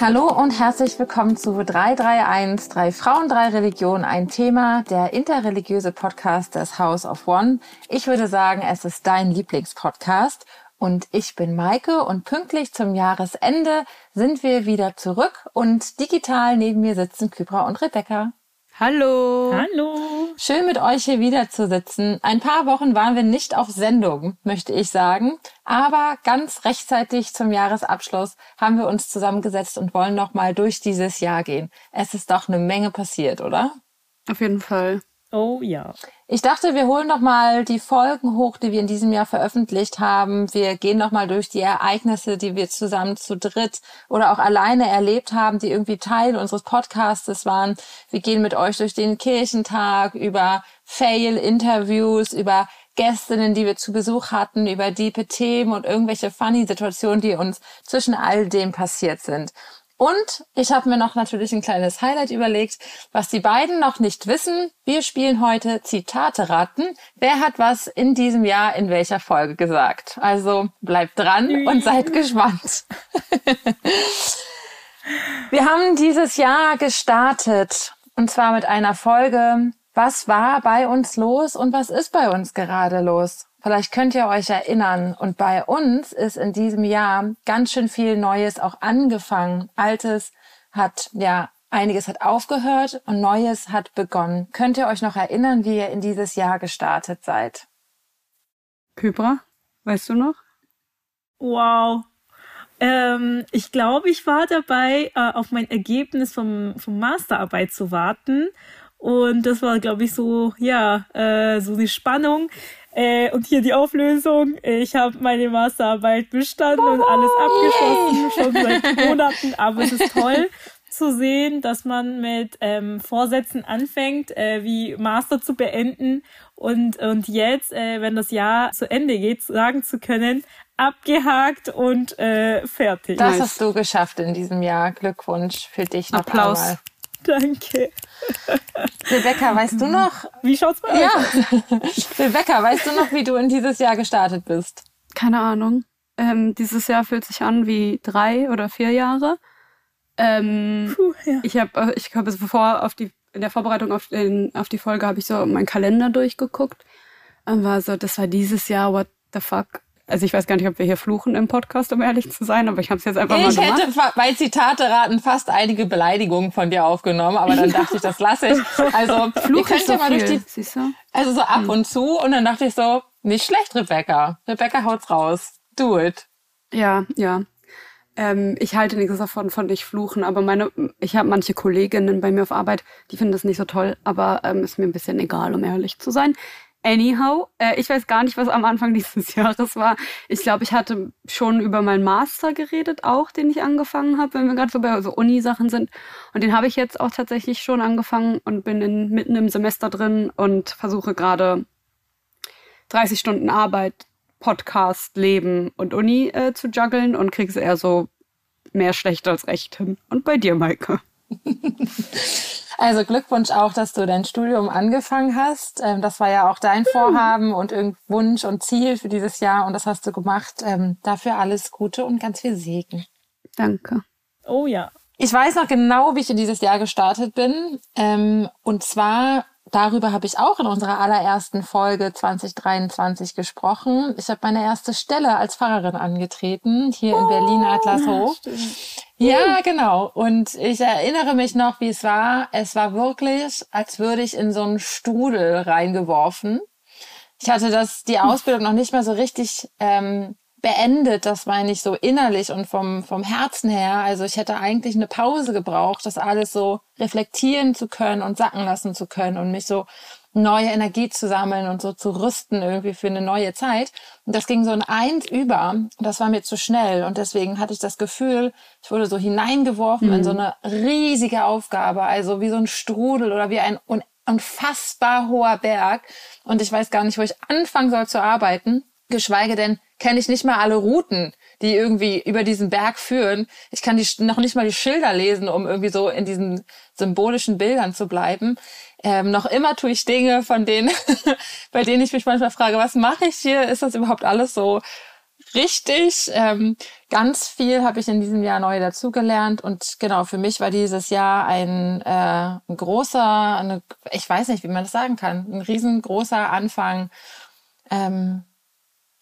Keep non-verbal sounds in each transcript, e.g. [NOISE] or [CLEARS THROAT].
Hallo und herzlich willkommen zu 331, drei Frauen, drei Religionen, ein Thema, der interreligiöse Podcast des House of One. Ich würde sagen, es ist dein Lieblingspodcast und ich bin Maike und pünktlich zum Jahresende sind wir wieder zurück und digital neben mir sitzen Kybra und Rebecca. Hallo. Hallo. Schön mit euch hier wieder zu sitzen. Ein paar Wochen waren wir nicht auf Sendung, möchte ich sagen. Aber ganz rechtzeitig zum Jahresabschluss haben wir uns zusammengesetzt und wollen nochmal durch dieses Jahr gehen. Es ist doch eine Menge passiert, oder? Auf jeden Fall. Oh ja. Ich dachte, wir holen noch mal die Folgen hoch, die wir in diesem Jahr veröffentlicht haben. Wir gehen noch mal durch die Ereignisse, die wir zusammen zu dritt oder auch alleine erlebt haben, die irgendwie Teil unseres Podcastes waren. Wir gehen mit euch durch den Kirchentag, über Fail-Interviews, über Gästinnen, die wir zu Besuch hatten, über diepe Themen und irgendwelche funny Situationen, die uns zwischen all dem passiert sind. Und ich habe mir noch natürlich ein kleines Highlight überlegt, was die beiden noch nicht wissen. Wir spielen heute Zitate raten. Wer hat was in diesem Jahr in welcher Folge gesagt? Also bleibt dran und seid gespannt. Wir haben dieses Jahr gestartet und zwar mit einer Folge, was war bei uns los und was ist bei uns gerade los? Vielleicht könnt ihr euch erinnern. Und bei uns ist in diesem Jahr ganz schön viel Neues auch angefangen. Altes hat, ja, einiges hat aufgehört und Neues hat begonnen. Könnt ihr euch noch erinnern, wie ihr in dieses Jahr gestartet seid? Kybra, weißt du noch? Wow. Ähm, ich glaube, ich war dabei, äh, auf mein Ergebnis vom, vom Masterarbeit zu warten. Und das war, glaube ich, so, ja, äh, so die Spannung. Äh, und hier die Auflösung. Ich habe meine Masterarbeit bestanden und alles abgeschlossen, schon seit Monaten. Aber es ist toll zu sehen, dass man mit ähm, Vorsätzen anfängt, äh, wie Master zu beenden und, und jetzt, äh, wenn das Jahr zu Ende geht, sagen zu können, abgehakt und äh, fertig. Das hast du geschafft in diesem Jahr. Glückwunsch für dich noch Applaus. einmal. [LAUGHS] Danke. Rebecca, weißt du noch? Wie schaut's bei Ja. [LAUGHS] Rebecca, weißt du noch, wie du in dieses Jahr gestartet bist? Keine Ahnung. Ähm, dieses Jahr fühlt sich an wie drei oder vier Jahre. Ähm, Puh, ja. Ich habe, ich habe bevor auf die in der Vorbereitung auf, den, auf die Folge habe ich so meinen Kalender durchgeguckt und war so, das war dieses Jahr, what the fuck. Also ich weiß gar nicht, ob wir hier fluchen im Podcast, um ehrlich zu sein, aber ich habe es jetzt einfach mal Ich gemacht. hätte fa- bei Zitate raten fast einige Beleidigungen von dir aufgenommen, aber dann dachte ich, das lasse ich. Also [LAUGHS] ihr Fluch könnt ist ja so mal durch viel, die, siehst du? also so ab und zu und dann dachte ich so, nicht schlecht, Rebecca. Rebecca haut's raus. Do it. Ja, ja. Ähm, ich halte nichts davon, von nicht fluchen, aber meine, ich habe manche Kolleginnen bei mir auf Arbeit, die finden das nicht so toll, aber ähm, ist mir ein bisschen egal, um ehrlich zu sein. Anyhow, äh, ich weiß gar nicht, was am Anfang [LAUGHS] dieses Jahres war. Ich glaube, ich hatte schon über meinen Master geredet, auch den ich angefangen habe, wenn wir gerade so bei so Uni-Sachen sind. Und den habe ich jetzt auch tatsächlich schon angefangen und bin in, mitten im Semester drin und versuche gerade 30 Stunden Arbeit, Podcast, Leben und Uni äh, zu juggeln und krieg's eher so mehr schlecht als recht hin. Und bei dir, Maike? [LAUGHS] Also Glückwunsch auch, dass du dein Studium angefangen hast. Ähm, das war ja auch dein Vorhaben und irgendein Wunsch und Ziel für dieses Jahr und das hast du gemacht. Ähm, dafür alles Gute und ganz viel Segen. Danke. Oh ja. Ich weiß noch genau, wie ich in dieses Jahr gestartet bin. Ähm, und zwar, darüber habe ich auch in unserer allerersten Folge 2023 gesprochen. Ich habe meine erste Stelle als Pfarrerin angetreten, hier in Berlin Adlershof. Ja, genau. Und ich erinnere mich noch, wie es war. Es war wirklich, als würde ich in so einen Strudel reingeworfen. Ich hatte das, die Ausbildung noch nicht mal so richtig ähm, beendet, das meine ich so innerlich und vom, vom Herzen her. Also ich hätte eigentlich eine Pause gebraucht, das alles so reflektieren zu können und sacken lassen zu können und mich so neue Energie zu sammeln und so zu rüsten irgendwie für eine neue Zeit. Und das ging so in eins über. Das war mir zu schnell. Und deswegen hatte ich das Gefühl, ich wurde so hineingeworfen in so eine riesige Aufgabe. Also wie so ein Strudel oder wie ein un unfassbar hoher Berg. Und ich weiß gar nicht, wo ich anfangen soll zu arbeiten. Geschweige denn, kenne ich nicht mal alle Routen, die irgendwie über diesen Berg führen. Ich kann die, noch nicht mal die Schilder lesen, um irgendwie so in diesen symbolischen Bildern zu bleiben. Ähm, noch immer tue ich Dinge, von denen, [LAUGHS] bei denen ich mich manchmal frage, was mache ich hier? Ist das überhaupt alles so richtig. Ähm, ganz viel habe ich in diesem Jahr neu dazugelernt und genau, für mich war dieses Jahr ein, äh, ein großer, eine, ich weiß nicht, wie man das sagen kann, ein riesengroßer Anfang, ähm,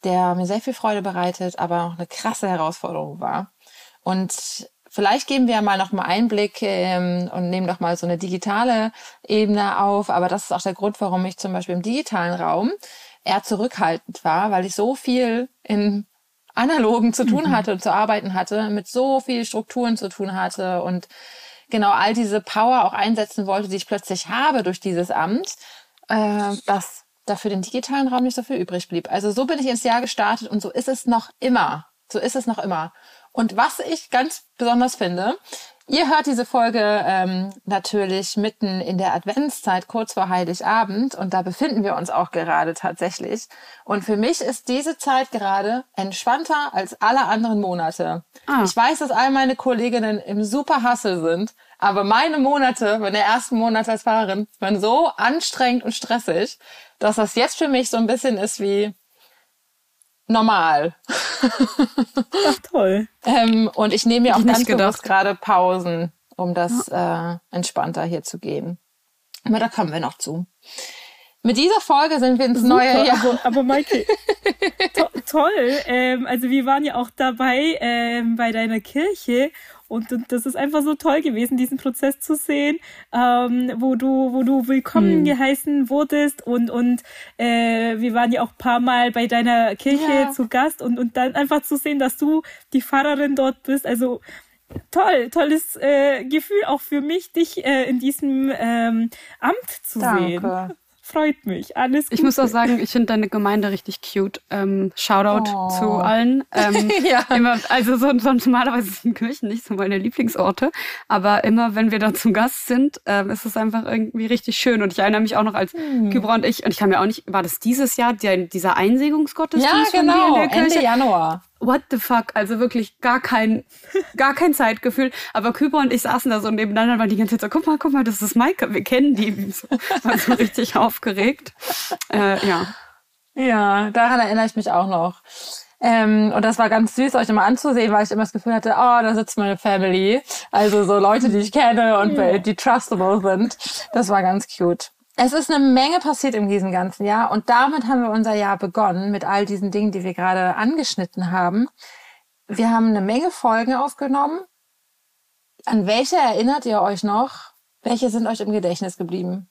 der mir sehr viel Freude bereitet, aber auch eine krasse Herausforderung war. Und Vielleicht geben wir mal noch mal Einblick ähm, und nehmen noch mal so eine digitale Ebene auf. Aber das ist auch der Grund, warum ich zum Beispiel im digitalen Raum eher zurückhaltend war, weil ich so viel in analogen zu tun mhm. hatte und zu arbeiten hatte, mit so viel Strukturen zu tun hatte und genau all diese Power auch einsetzen wollte, die ich plötzlich habe durch dieses Amt, äh, dass dafür den digitalen Raum nicht so viel übrig blieb. Also so bin ich ins Jahr gestartet und so ist es noch immer. So ist es noch immer. Und was ich ganz besonders finde, ihr hört diese Folge ähm, natürlich mitten in der Adventszeit, kurz vor Heiligabend. Und da befinden wir uns auch gerade tatsächlich. Und für mich ist diese Zeit gerade entspannter als alle anderen Monate. Ah. Ich weiß, dass all meine Kolleginnen im super Hassel sind. Aber meine Monate, meine ersten Monate als Fahrerin, waren so anstrengend und stressig, dass das jetzt für mich so ein bisschen ist wie, normal. Ach, toll. ähm, und ich nehme mir auch ganz bewusst gerade Pausen, um das ja. äh, entspannter hier zu gehen. Aber da kommen wir noch zu. Mit dieser Folge sind wir ins Super, neue Jahr. Aber, aber Maike, to toll. Ähm, also wir waren ja auch dabei ähm, bei deiner Kirche und, und das ist einfach so toll gewesen, diesen Prozess zu sehen, ähm, wo du, wo du willkommen hm. geheißen wurdest und, und äh, wir waren ja auch paar Mal bei deiner Kirche ja. zu Gast und, und dann einfach zu sehen, dass du die Pfarrerin dort bist. Also toll, tolles äh, Gefühl auch für mich, dich äh, in diesem ähm, Amt zu Danke. sehen freut mich. Alles Gute. Ich muss auch sagen, ich finde deine Gemeinde richtig cute. Ähm, Shoutout oh. zu allen. Ähm, [LAUGHS] ja. immer, also so, so normalerweise sind Kirchen nicht so meine Lieblingsorte, aber immer wenn wir da zu Gast sind, ähm, ist es einfach irgendwie richtig schön. Und ich erinnere mich auch noch als hm. Kybra und ich, und ich kann mir auch nicht, war das dieses Jahr, der, dieser Einsegnungsgottesdienst ja, genau, in der Kirche? Ende Januar what the fuck, also wirklich gar kein, gar kein Zeitgefühl. Aber Küber und ich saßen da so nebeneinander und waren die ganze Zeit so, guck mal, guck mal, das ist Maike, wir kennen die. So, war so richtig [LAUGHS] aufgeregt. Äh, ja. Ja, daran erinnere ich mich auch noch. Ähm, und das war ganz süß, euch immer anzusehen, weil ich immer das Gefühl hatte, oh, da sitzt meine Family. Also so Leute, die ich kenne und ja. die trustable sind. Das war ganz cute. Es ist eine Menge passiert in diesem ganzen Jahr und damit haben wir unser Jahr begonnen mit all diesen Dingen, die wir gerade angeschnitten haben. Wir haben eine Menge Folgen aufgenommen. An welche erinnert ihr euch noch? Welche sind euch im Gedächtnis geblieben?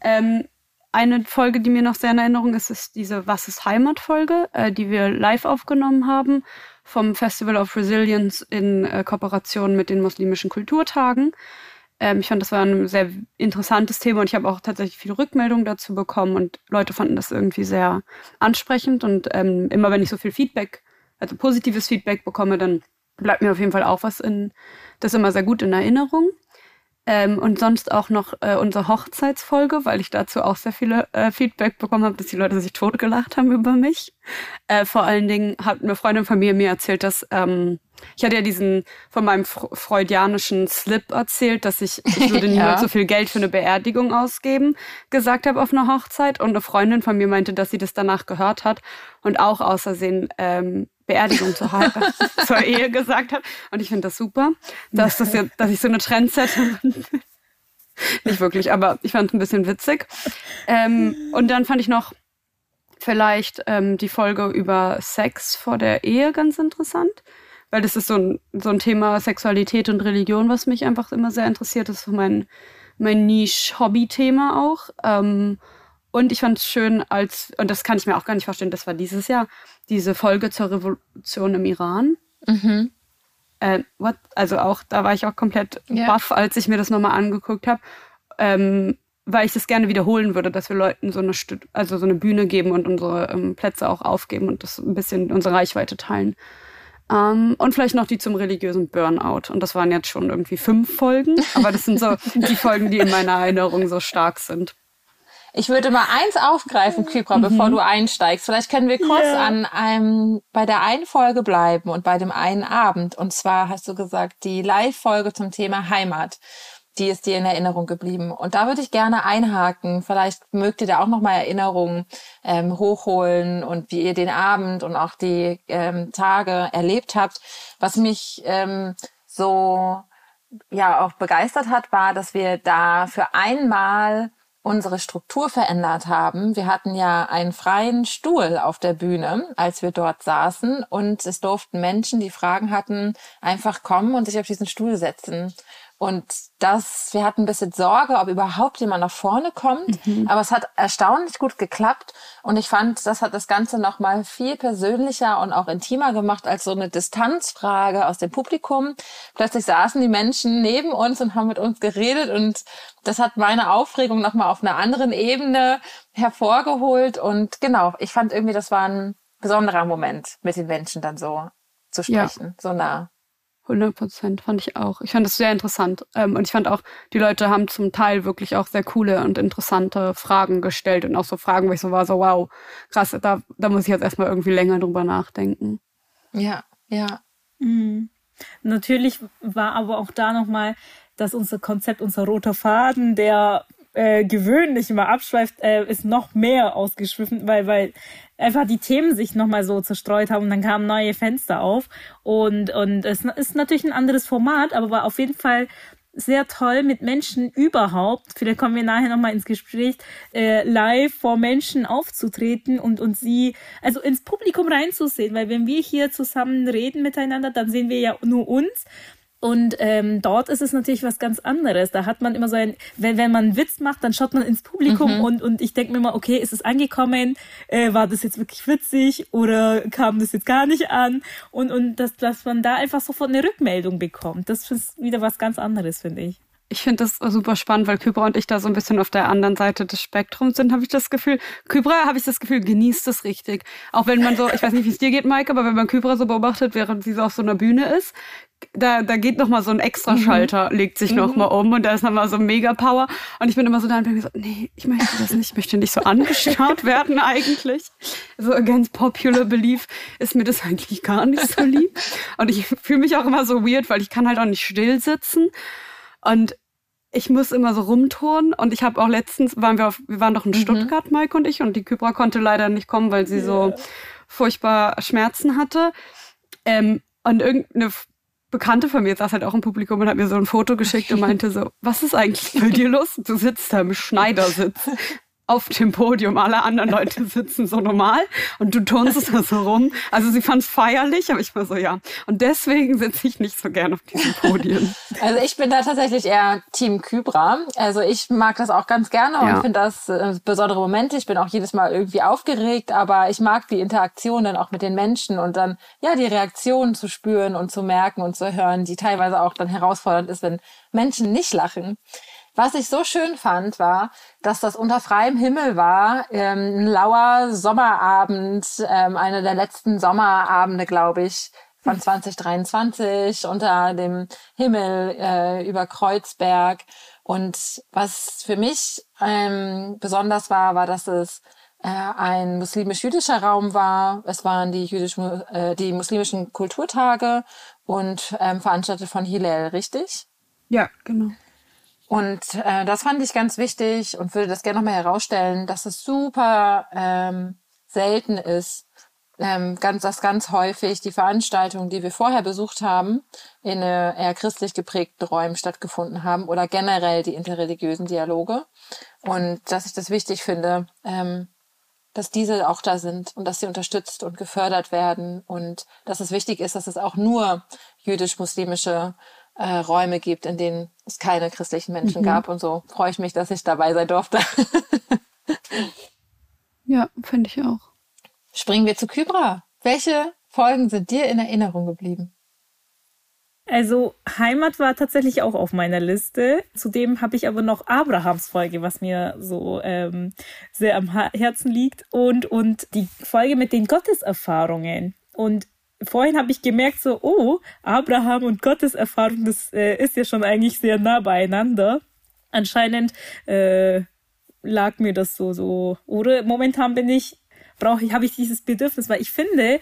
Ähm, eine Folge, die mir noch sehr in Erinnerung ist, ist diese Was ist Heimat Folge, äh, die wir live aufgenommen haben vom Festival of Resilience in äh, Kooperation mit den muslimischen Kulturtagen. Ähm, ich fand, das war ein sehr interessantes Thema und ich habe auch tatsächlich viele Rückmeldungen dazu bekommen und Leute fanden das irgendwie sehr ansprechend und ähm, immer wenn ich so viel Feedback, also positives Feedback bekomme, dann bleibt mir auf jeden Fall auch was in, das immer sehr gut in Erinnerung. Ähm, und sonst auch noch äh, unsere Hochzeitsfolge, weil ich dazu auch sehr viele äh, Feedback bekommen habe, dass die Leute sich totgelacht haben über mich. Äh, vor allen Dingen hat eine Freundin von mir mir erzählt, dass ähm, ich hatte ja diesen von meinem freudianischen Slip erzählt, dass ich, ich würde [LAUGHS] niemals ja. so viel Geld für eine Beerdigung ausgeben, gesagt habe auf einer Hochzeit. Und eine Freundin von mir meinte, dass sie das danach gehört hat und auch außersehen ähm, Beerdigung zur, [LAUGHS] zur Ehe gesagt hat. Und ich finde das super, dass, das ja, dass ich so eine Trendsetterin [LAUGHS] bin. Nicht wirklich, aber ich fand es ein bisschen witzig. Ähm, und dann fand ich noch vielleicht ähm, die Folge über Sex vor der Ehe ganz interessant weil das ist so ein, so ein Thema Sexualität und Religion, was mich einfach immer sehr interessiert. Das ist mein, mein Niche-Hobby-Thema auch. Ähm, und ich fand es schön, als, und das kann ich mir auch gar nicht vorstellen, das war dieses Jahr, diese Folge zur Revolution im Iran. Mhm. Äh, what? Also auch, da war ich auch komplett yeah. baff, als ich mir das nochmal angeguckt habe. Ähm, weil ich das gerne wiederholen würde, dass wir Leuten so eine, also so eine Bühne geben und unsere ähm, Plätze auch aufgeben und das ein bisschen unsere Reichweite teilen. Ähm, und vielleicht noch die zum religiösen Burnout. Und das waren jetzt schon irgendwie fünf Folgen, aber das sind so [LAUGHS] die Folgen, die in meiner Erinnerung so stark sind. Ich würde mal eins aufgreifen, Kybra, mhm. bevor du einsteigst. Vielleicht können wir kurz yeah. an einem, bei der einen Folge bleiben und bei dem einen Abend. Und zwar hast du gesagt, die Live-Folge zum Thema Heimat. Die ist dir in Erinnerung geblieben? Und da würde ich gerne einhaken. Vielleicht mögt ihr da auch nochmal Erinnerungen ähm, hochholen und wie ihr den Abend und auch die ähm, Tage erlebt habt. Was mich ähm, so ja auch begeistert hat, war, dass wir da für einmal unsere Struktur verändert haben. Wir hatten ja einen freien Stuhl auf der Bühne, als wir dort saßen und es durften Menschen, die Fragen hatten, einfach kommen und sich auf diesen Stuhl setzen. Und das, wir hatten ein bisschen Sorge, ob überhaupt jemand nach vorne kommt. Mhm. Aber es hat erstaunlich gut geklappt. Und ich fand, das hat das Ganze nochmal viel persönlicher und auch intimer gemacht als so eine Distanzfrage aus dem Publikum. Plötzlich saßen die Menschen neben uns und haben mit uns geredet. Und das hat meine Aufregung nochmal auf einer anderen Ebene hervorgeholt. Und genau, ich fand irgendwie, das war ein besonderer Moment, mit den Menschen dann so zu sprechen, ja. so nah. 100 Prozent fand ich auch. Ich fand das sehr interessant. Ähm, und ich fand auch, die Leute haben zum Teil wirklich auch sehr coole und interessante Fragen gestellt und auch so Fragen, wo ich so war, so wow, krass, da, da muss ich jetzt erstmal irgendwie länger drüber nachdenken. Ja, ja. Mhm. Natürlich war aber auch da nochmal, dass unser Konzept, unser roter Faden, der äh, gewöhnlich immer abschweift, äh, ist noch mehr ausgeschwiffen, weil, weil einfach die Themen sich nochmal so zerstreut haben und dann kamen neue Fenster auf. Und, und es ist natürlich ein anderes Format, aber war auf jeden Fall sehr toll mit Menschen überhaupt, vielleicht kommen wir nachher nochmal ins Gespräch, äh, live vor Menschen aufzutreten und, und sie, also ins Publikum reinzusehen, weil wenn wir hier zusammen reden miteinander, dann sehen wir ja nur uns und ähm, dort ist es natürlich was ganz anderes. Da hat man immer so ein, wenn, wenn man einen Witz macht, dann schaut man ins Publikum mhm. und, und ich denke mir immer, okay, ist es angekommen? Äh, war das jetzt wirklich witzig oder kam das jetzt gar nicht an? Und, und dass, dass man da einfach sofort eine Rückmeldung bekommt. Das ist wieder was ganz anderes, finde ich. Ich finde das super spannend, weil Kybra und ich da so ein bisschen auf der anderen Seite des Spektrums sind, habe ich das Gefühl. Kybra, habe ich das Gefühl, genießt es richtig. Auch wenn man so, ich weiß nicht, wie es dir geht, Maike, aber wenn man Kybra so beobachtet, während sie so auf so einer Bühne ist, da, da geht noch mal so ein Extraschalter, mhm. legt sich mhm. noch mal um und da ist noch mal so mega Power. Und ich bin immer so da und bin so, nee, ich möchte das nicht, ich möchte nicht so angeschaut [LAUGHS] werden eigentlich. So against popular belief ist mir das eigentlich gar nicht so lieb. Und ich fühle mich auch immer so weird, weil ich kann halt auch nicht still sitzen. Und ich muss immer so rumturnen und ich habe auch letztens waren wir auf, wir waren doch in mhm. Stuttgart, Mike und ich und die Kybra konnte leider nicht kommen, weil sie yeah. so furchtbar Schmerzen hatte. Ähm, und irgendeine Bekannte von mir saß halt auch im Publikum und hat mir so ein Foto geschickt und meinte so, was ist eigentlich bei dir los? Du sitzt da im Schneidersitz auf dem Podium. Alle anderen Leute [LAUGHS] sitzen so normal und du turnst da so rum. Also sie fand es feierlich, aber ich war so, ja. Und deswegen sitze ich nicht so gern auf diesen Podien. [LAUGHS] Also ich bin da tatsächlich eher Team Kybra. Also ich mag das auch ganz gerne und ja. finde das äh, besondere Momente. Ich bin auch jedes Mal irgendwie aufgeregt, aber ich mag die Interaktion dann auch mit den Menschen und dann, ja, die Reaktionen zu spüren und zu merken und zu hören, die teilweise auch dann herausfordernd ist, wenn Menschen nicht lachen. Was ich so schön fand, war, dass das unter freiem Himmel war, ähm, ein lauer Sommerabend, ähm, einer der letzten Sommerabende, glaube ich, von 2023 unter dem Himmel äh, über Kreuzberg. Und was für mich ähm, besonders war, war, dass es äh, ein muslimisch-jüdischer Raum war. Es waren die, jüdisch, äh, die muslimischen Kulturtage und ähm, veranstaltet von Hillel, richtig? Ja, genau. Und äh, das fand ich ganz wichtig und würde das gerne nochmal herausstellen, dass es super ähm, selten ist, ähm, ganz, dass ganz häufig die Veranstaltungen, die wir vorher besucht haben, in äh, eher christlich geprägten Räumen stattgefunden haben oder generell die interreligiösen Dialoge. Und dass ich das wichtig finde, ähm, dass diese auch da sind und dass sie unterstützt und gefördert werden und dass es wichtig ist, dass es auch nur jüdisch-muslimische äh, Räume gibt, in denen es keine christlichen Menschen mhm. gab. Und so freue ich mich, dass ich dabei sein durfte. [LAUGHS] ja, finde ich auch. Springen wir zu Kybra. Welche Folgen sind dir in Erinnerung geblieben? Also Heimat war tatsächlich auch auf meiner Liste. Zudem habe ich aber noch Abrahams Folge, was mir so ähm, sehr am Herzen liegt und und die Folge mit den Gotteserfahrungen. Und vorhin habe ich gemerkt, so, oh, Abraham und Gottes Erfahrung, das äh, ist ja schon eigentlich sehr nah beieinander. Anscheinend äh, lag mir das so, so. Oder momentan bin ich, brauche ich, habe ich dieses Bedürfnis, weil ich finde,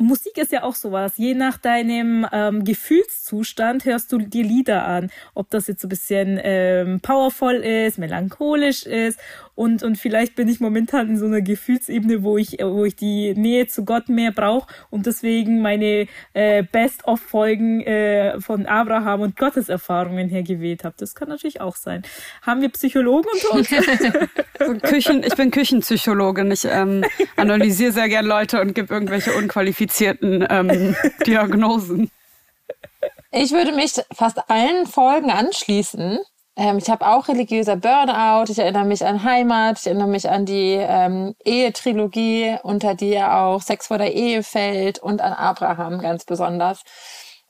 Musik ist ja auch sowas. Je nach deinem ähm, Gefühlszustand hörst du dir Lieder an. Ob das jetzt so ein bisschen ähm, powerful ist, melancholisch ist und, und vielleicht bin ich momentan in so einer Gefühlsebene, wo ich, wo ich die Nähe zu Gott mehr brauche und deswegen meine äh, Best-of-Folgen äh, von Abraham und Gottes Erfahrungen hergewählt habe. Das kann natürlich auch sein. Haben wir Psychologen unter uns? [LAUGHS] Küchen, ich bin Küchenpsychologin. Ich ähm, analysiere sehr gern Leute und gebe irgendwelche unqualifizierten ähm, [LAUGHS] Diagnosen. Ich würde mich fast allen Folgen anschließen. Ähm, ich habe auch religiöser Burnout. Ich erinnere mich an Heimat. Ich erinnere mich an die ähm, Ehetrilogie, unter die ja auch Sex vor der Ehe fällt und an Abraham ganz besonders.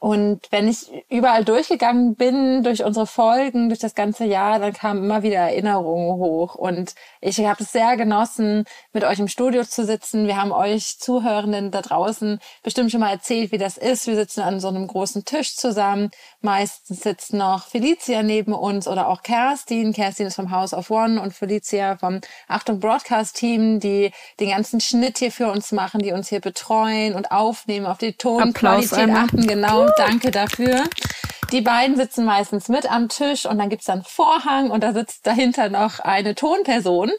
Und wenn ich überall durchgegangen bin, durch unsere Folgen, durch das ganze Jahr, dann kamen immer wieder Erinnerungen hoch. Und ich habe es sehr genossen, mit euch im Studio zu sitzen. Wir haben euch Zuhörenden da draußen bestimmt schon mal erzählt, wie das ist. Wir sitzen an so einem großen Tisch zusammen. Meistens sitzt noch Felicia neben uns oder auch Kerstin. Kerstin ist vom House of One und Felicia vom Achtung Broadcast Team, die den ganzen Schnitt hier für uns machen, die uns hier betreuen und aufnehmen, auf die Tonqualität achten. Genau danke dafür. Die beiden sitzen meistens mit am Tisch und dann gibt's dann Vorhang und da sitzt dahinter noch eine Tonperson.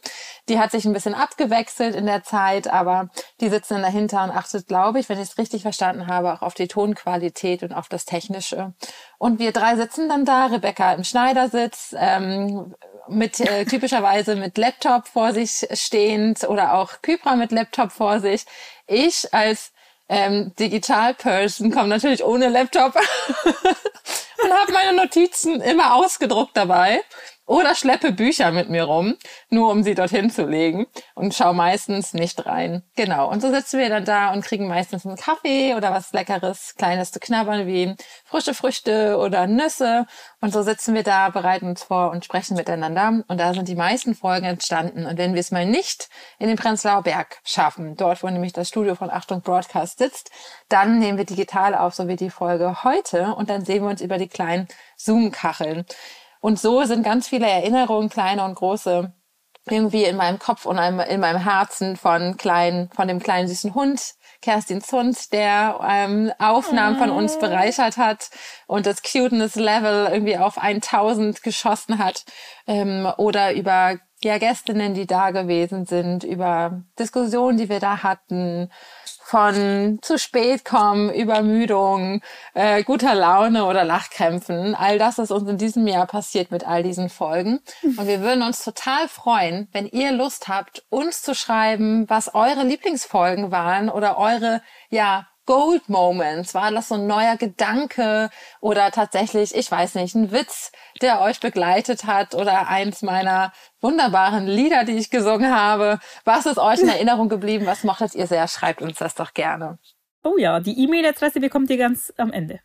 Die hat sich ein bisschen abgewechselt in der Zeit, aber die sitzen dann dahinter und achtet, glaube ich, wenn ich es richtig verstanden habe, auch auf die Tonqualität und auf das Technische. Und wir drei sitzen dann da, Rebecca im Schneidersitz, ähm, mit äh, typischerweise mit Laptop vor sich stehend oder auch Kypra mit Laptop vor sich. Ich als ähm, Digital-Person, komme natürlich ohne Laptop. [LAUGHS] Und habe meine Notizen immer ausgedruckt dabei oder schleppe Bücher mit mir rum, nur um sie dorthin zu legen und schaue meistens nicht rein. Genau. Und so sitzen wir dann da und kriegen meistens einen Kaffee oder was Leckeres, Kleines zu knabbern wie frische Früchte oder Nüsse. Und so sitzen wir da, bereiten uns vor und sprechen miteinander. Und da sind die meisten Folgen entstanden. Und wenn wir es mal nicht in den Prenzlauer Berg schaffen, dort wo nämlich das Studio von Achtung Broadcast sitzt, dann nehmen wir digital auf, so wie die Folge heute. Und dann sehen wir uns über die kleinen Zoom-Kacheln. Und so sind ganz viele Erinnerungen, kleine und große, irgendwie in meinem Kopf und in meinem Herzen von kleinen, von dem kleinen süßen Hund, Kerstin Zund, der ähm, Aufnahmen von uns ah. bereichert hat und das Cuteness-Level irgendwie auf 1000 geschossen hat. Ähm, oder über ja, Gästinnen, die da gewesen sind, über Diskussionen, die wir da hatten, von zu spät kommen, Übermüdung, äh, guter Laune oder Lachkrämpfen. All das ist uns in diesem Jahr passiert mit all diesen Folgen. Und wir würden uns total freuen, wenn ihr Lust habt, uns zu schreiben, was eure Lieblingsfolgen waren oder eure, ja, Gold Moments? War das so ein neuer Gedanke oder tatsächlich, ich weiß nicht, ein Witz, der euch begleitet hat oder eins meiner wunderbaren Lieder, die ich gesungen habe? Was ist euch in [LAUGHS] Erinnerung geblieben? Was mochtet ihr sehr? Schreibt uns das doch gerne. Oh ja, die E-Mail-Adresse bekommt ihr ganz am Ende.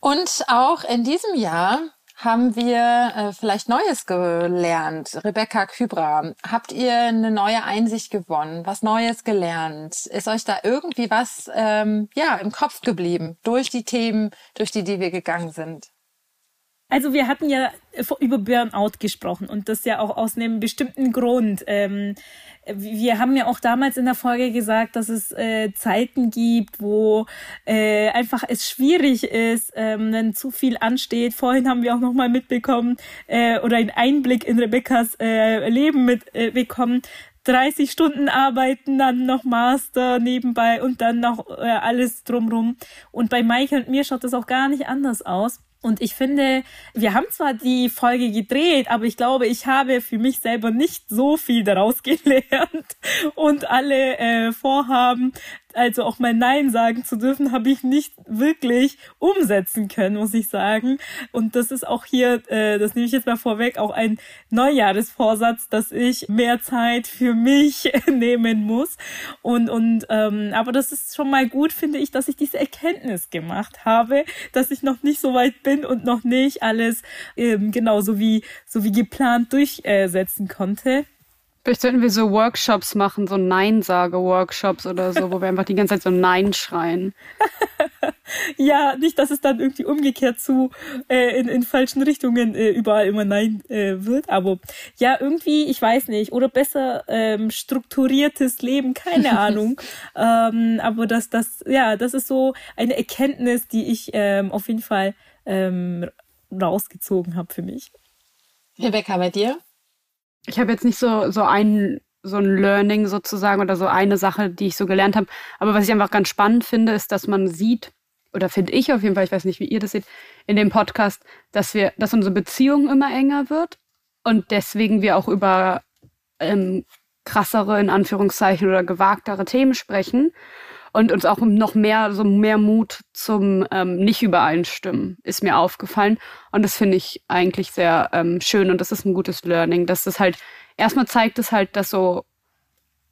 Und auch in diesem Jahr haben wir äh, vielleicht Neues gelernt? Rebecca Kybra, habt ihr eine neue Einsicht gewonnen, was Neues gelernt? Ist euch da irgendwie was ähm, ja im Kopf geblieben durch die Themen, durch die die wir gegangen sind? Also wir hatten ja über Burnout gesprochen und das ja auch aus einem bestimmten Grund. Ähm, wir haben ja auch damals in der Folge gesagt, dass es äh, Zeiten gibt, wo äh, einfach es schwierig ist, ähm, wenn zu viel ansteht. Vorhin haben wir auch noch mal mitbekommen äh, oder einen Einblick in Rebecca's äh, Leben mitbekommen. Äh, 30 Stunden arbeiten, dann noch Master nebenbei und dann noch äh, alles drumrum. Und bei Mike und mir schaut das auch gar nicht anders aus. Und ich finde, wir haben zwar die Folge gedreht, aber ich glaube, ich habe für mich selber nicht so viel daraus [LAUGHS] gelernt und alle äh, Vorhaben also auch mal Nein sagen zu dürfen, habe ich nicht wirklich umsetzen können, muss ich sagen. Und das ist auch hier, äh, das nehme ich jetzt mal vorweg, auch ein Neujahresvorsatz, dass ich mehr Zeit für mich [LAUGHS] nehmen muss. Und, und ähm, aber das ist schon mal gut, finde ich, dass ich diese Erkenntnis gemacht habe, dass ich noch nicht so weit bin und noch nicht alles ähm, genau wie, so wie geplant durchsetzen konnte. Vielleicht sollten wir so Workshops machen, so Nein-Sage-Workshops oder so, wo wir einfach die ganze Zeit so Nein schreien. [LAUGHS] ja, nicht, dass es dann irgendwie umgekehrt zu äh, in, in falschen Richtungen äh, überall immer Nein äh, wird. Aber ja, irgendwie, ich weiß nicht. Oder besser ähm, strukturiertes Leben, keine [LAUGHS] Ahnung. ähm, aber das, das, ja, das ist so eine Erkenntnis, die ich ähm, auf jeden Fall ähm, rausgezogen habe für mich. Rebecca, bei dir? Ich habe jetzt nicht so, so ein so ein Learning sozusagen oder so eine Sache, die ich so gelernt habe. Aber was ich einfach ganz spannend finde, ist, dass man sieht, oder finde ich auf jeden Fall, ich weiß nicht, wie ihr das seht, in dem Podcast, dass wir, dass unsere Beziehung immer enger wird und deswegen wir auch über ähm, krassere, in Anführungszeichen, oder gewagtere Themen sprechen und uns auch noch mehr, so mehr Mut zum ähm, Nicht-Übereinstimmen ist mir aufgefallen. Und das finde ich eigentlich sehr ähm, schön und das ist ein gutes Learning, dass das halt, erstmal zeigt es halt, dass so,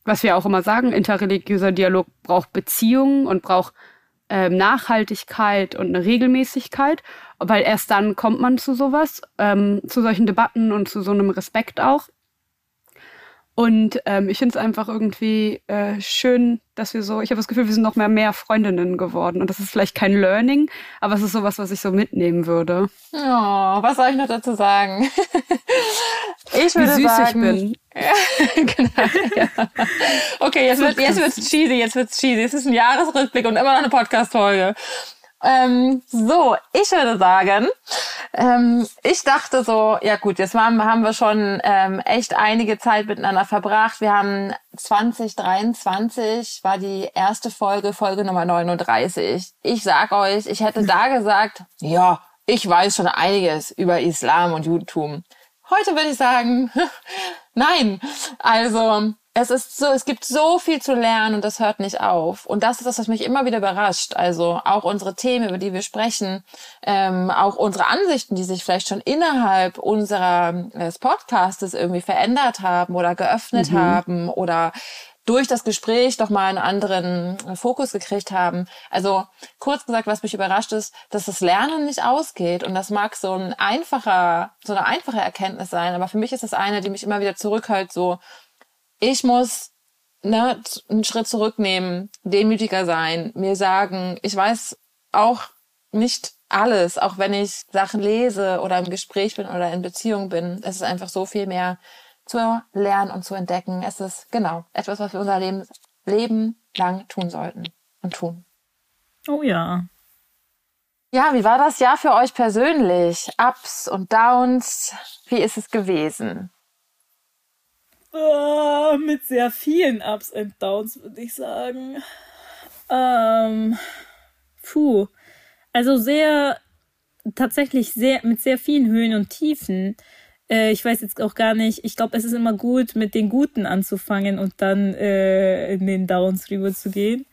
was wir auch immer sagen, interreligiöser Dialog braucht Beziehungen und braucht ähm, Nachhaltigkeit und eine Regelmäßigkeit, weil erst dann kommt man zu sowas, ähm, zu solchen Debatten und zu so einem Respekt auch. Und ähm, ich finde es einfach irgendwie äh, schön, dass wir so, ich habe das Gefühl, wir sind noch mehr, mehr Freundinnen geworden. Und das ist vielleicht kein Learning, aber es ist sowas, was ich so mitnehmen würde. Oh, was soll ich noch dazu sagen? [LAUGHS] ich würde Wie süß sagen, ich bin. [LAUGHS] genau, ja. [LAUGHS] Okay, jetzt wird jetzt wird's cheesy, jetzt wird's cheesy. Es ist ein Jahresrückblick und immer noch eine Podcast-Folge. Ähm, so, ich würde sagen, ähm, ich dachte so, ja gut, jetzt haben, haben wir schon ähm, echt einige Zeit miteinander verbracht. Wir haben 2023 war die erste Folge, Folge Nummer 39. Ich sag euch, ich hätte da gesagt, ja, ich weiß schon einiges über Islam und Judentum. Heute würde ich sagen, [LAUGHS] nein. Also, es ist so, es gibt so viel zu lernen und das hört nicht auf. Und das ist das, was mich immer wieder überrascht. Also auch unsere Themen, über die wir sprechen, ähm, auch unsere Ansichten, die sich vielleicht schon innerhalb unserer äh, Podcastes irgendwie verändert haben oder geöffnet mhm. haben oder durch das Gespräch doch mal einen anderen äh, Fokus gekriegt haben. Also kurz gesagt, was mich überrascht ist, dass das Lernen nicht ausgeht und das mag so ein einfacher, so eine einfache Erkenntnis sein, aber für mich ist das eine, die mich immer wieder zurückhält, so ich muss ne, einen Schritt zurücknehmen, demütiger sein, mir sagen, ich weiß auch nicht alles, auch wenn ich Sachen lese oder im Gespräch bin oder in Beziehung bin. Es ist einfach so viel mehr zu lernen und zu entdecken. Es ist genau etwas, was wir unser Leben, Leben lang tun sollten und tun. Oh ja. Ja, wie war das Jahr für euch persönlich? Ups und Downs. Wie ist es gewesen? Uh, mit sehr vielen Ups und Downs, würde ich sagen. Ähm, puh. Also sehr, tatsächlich sehr, mit sehr vielen Höhen und Tiefen. Äh, ich weiß jetzt auch gar nicht, ich glaube, es ist immer gut, mit den Guten anzufangen und dann äh, in den Downs rüber zu gehen.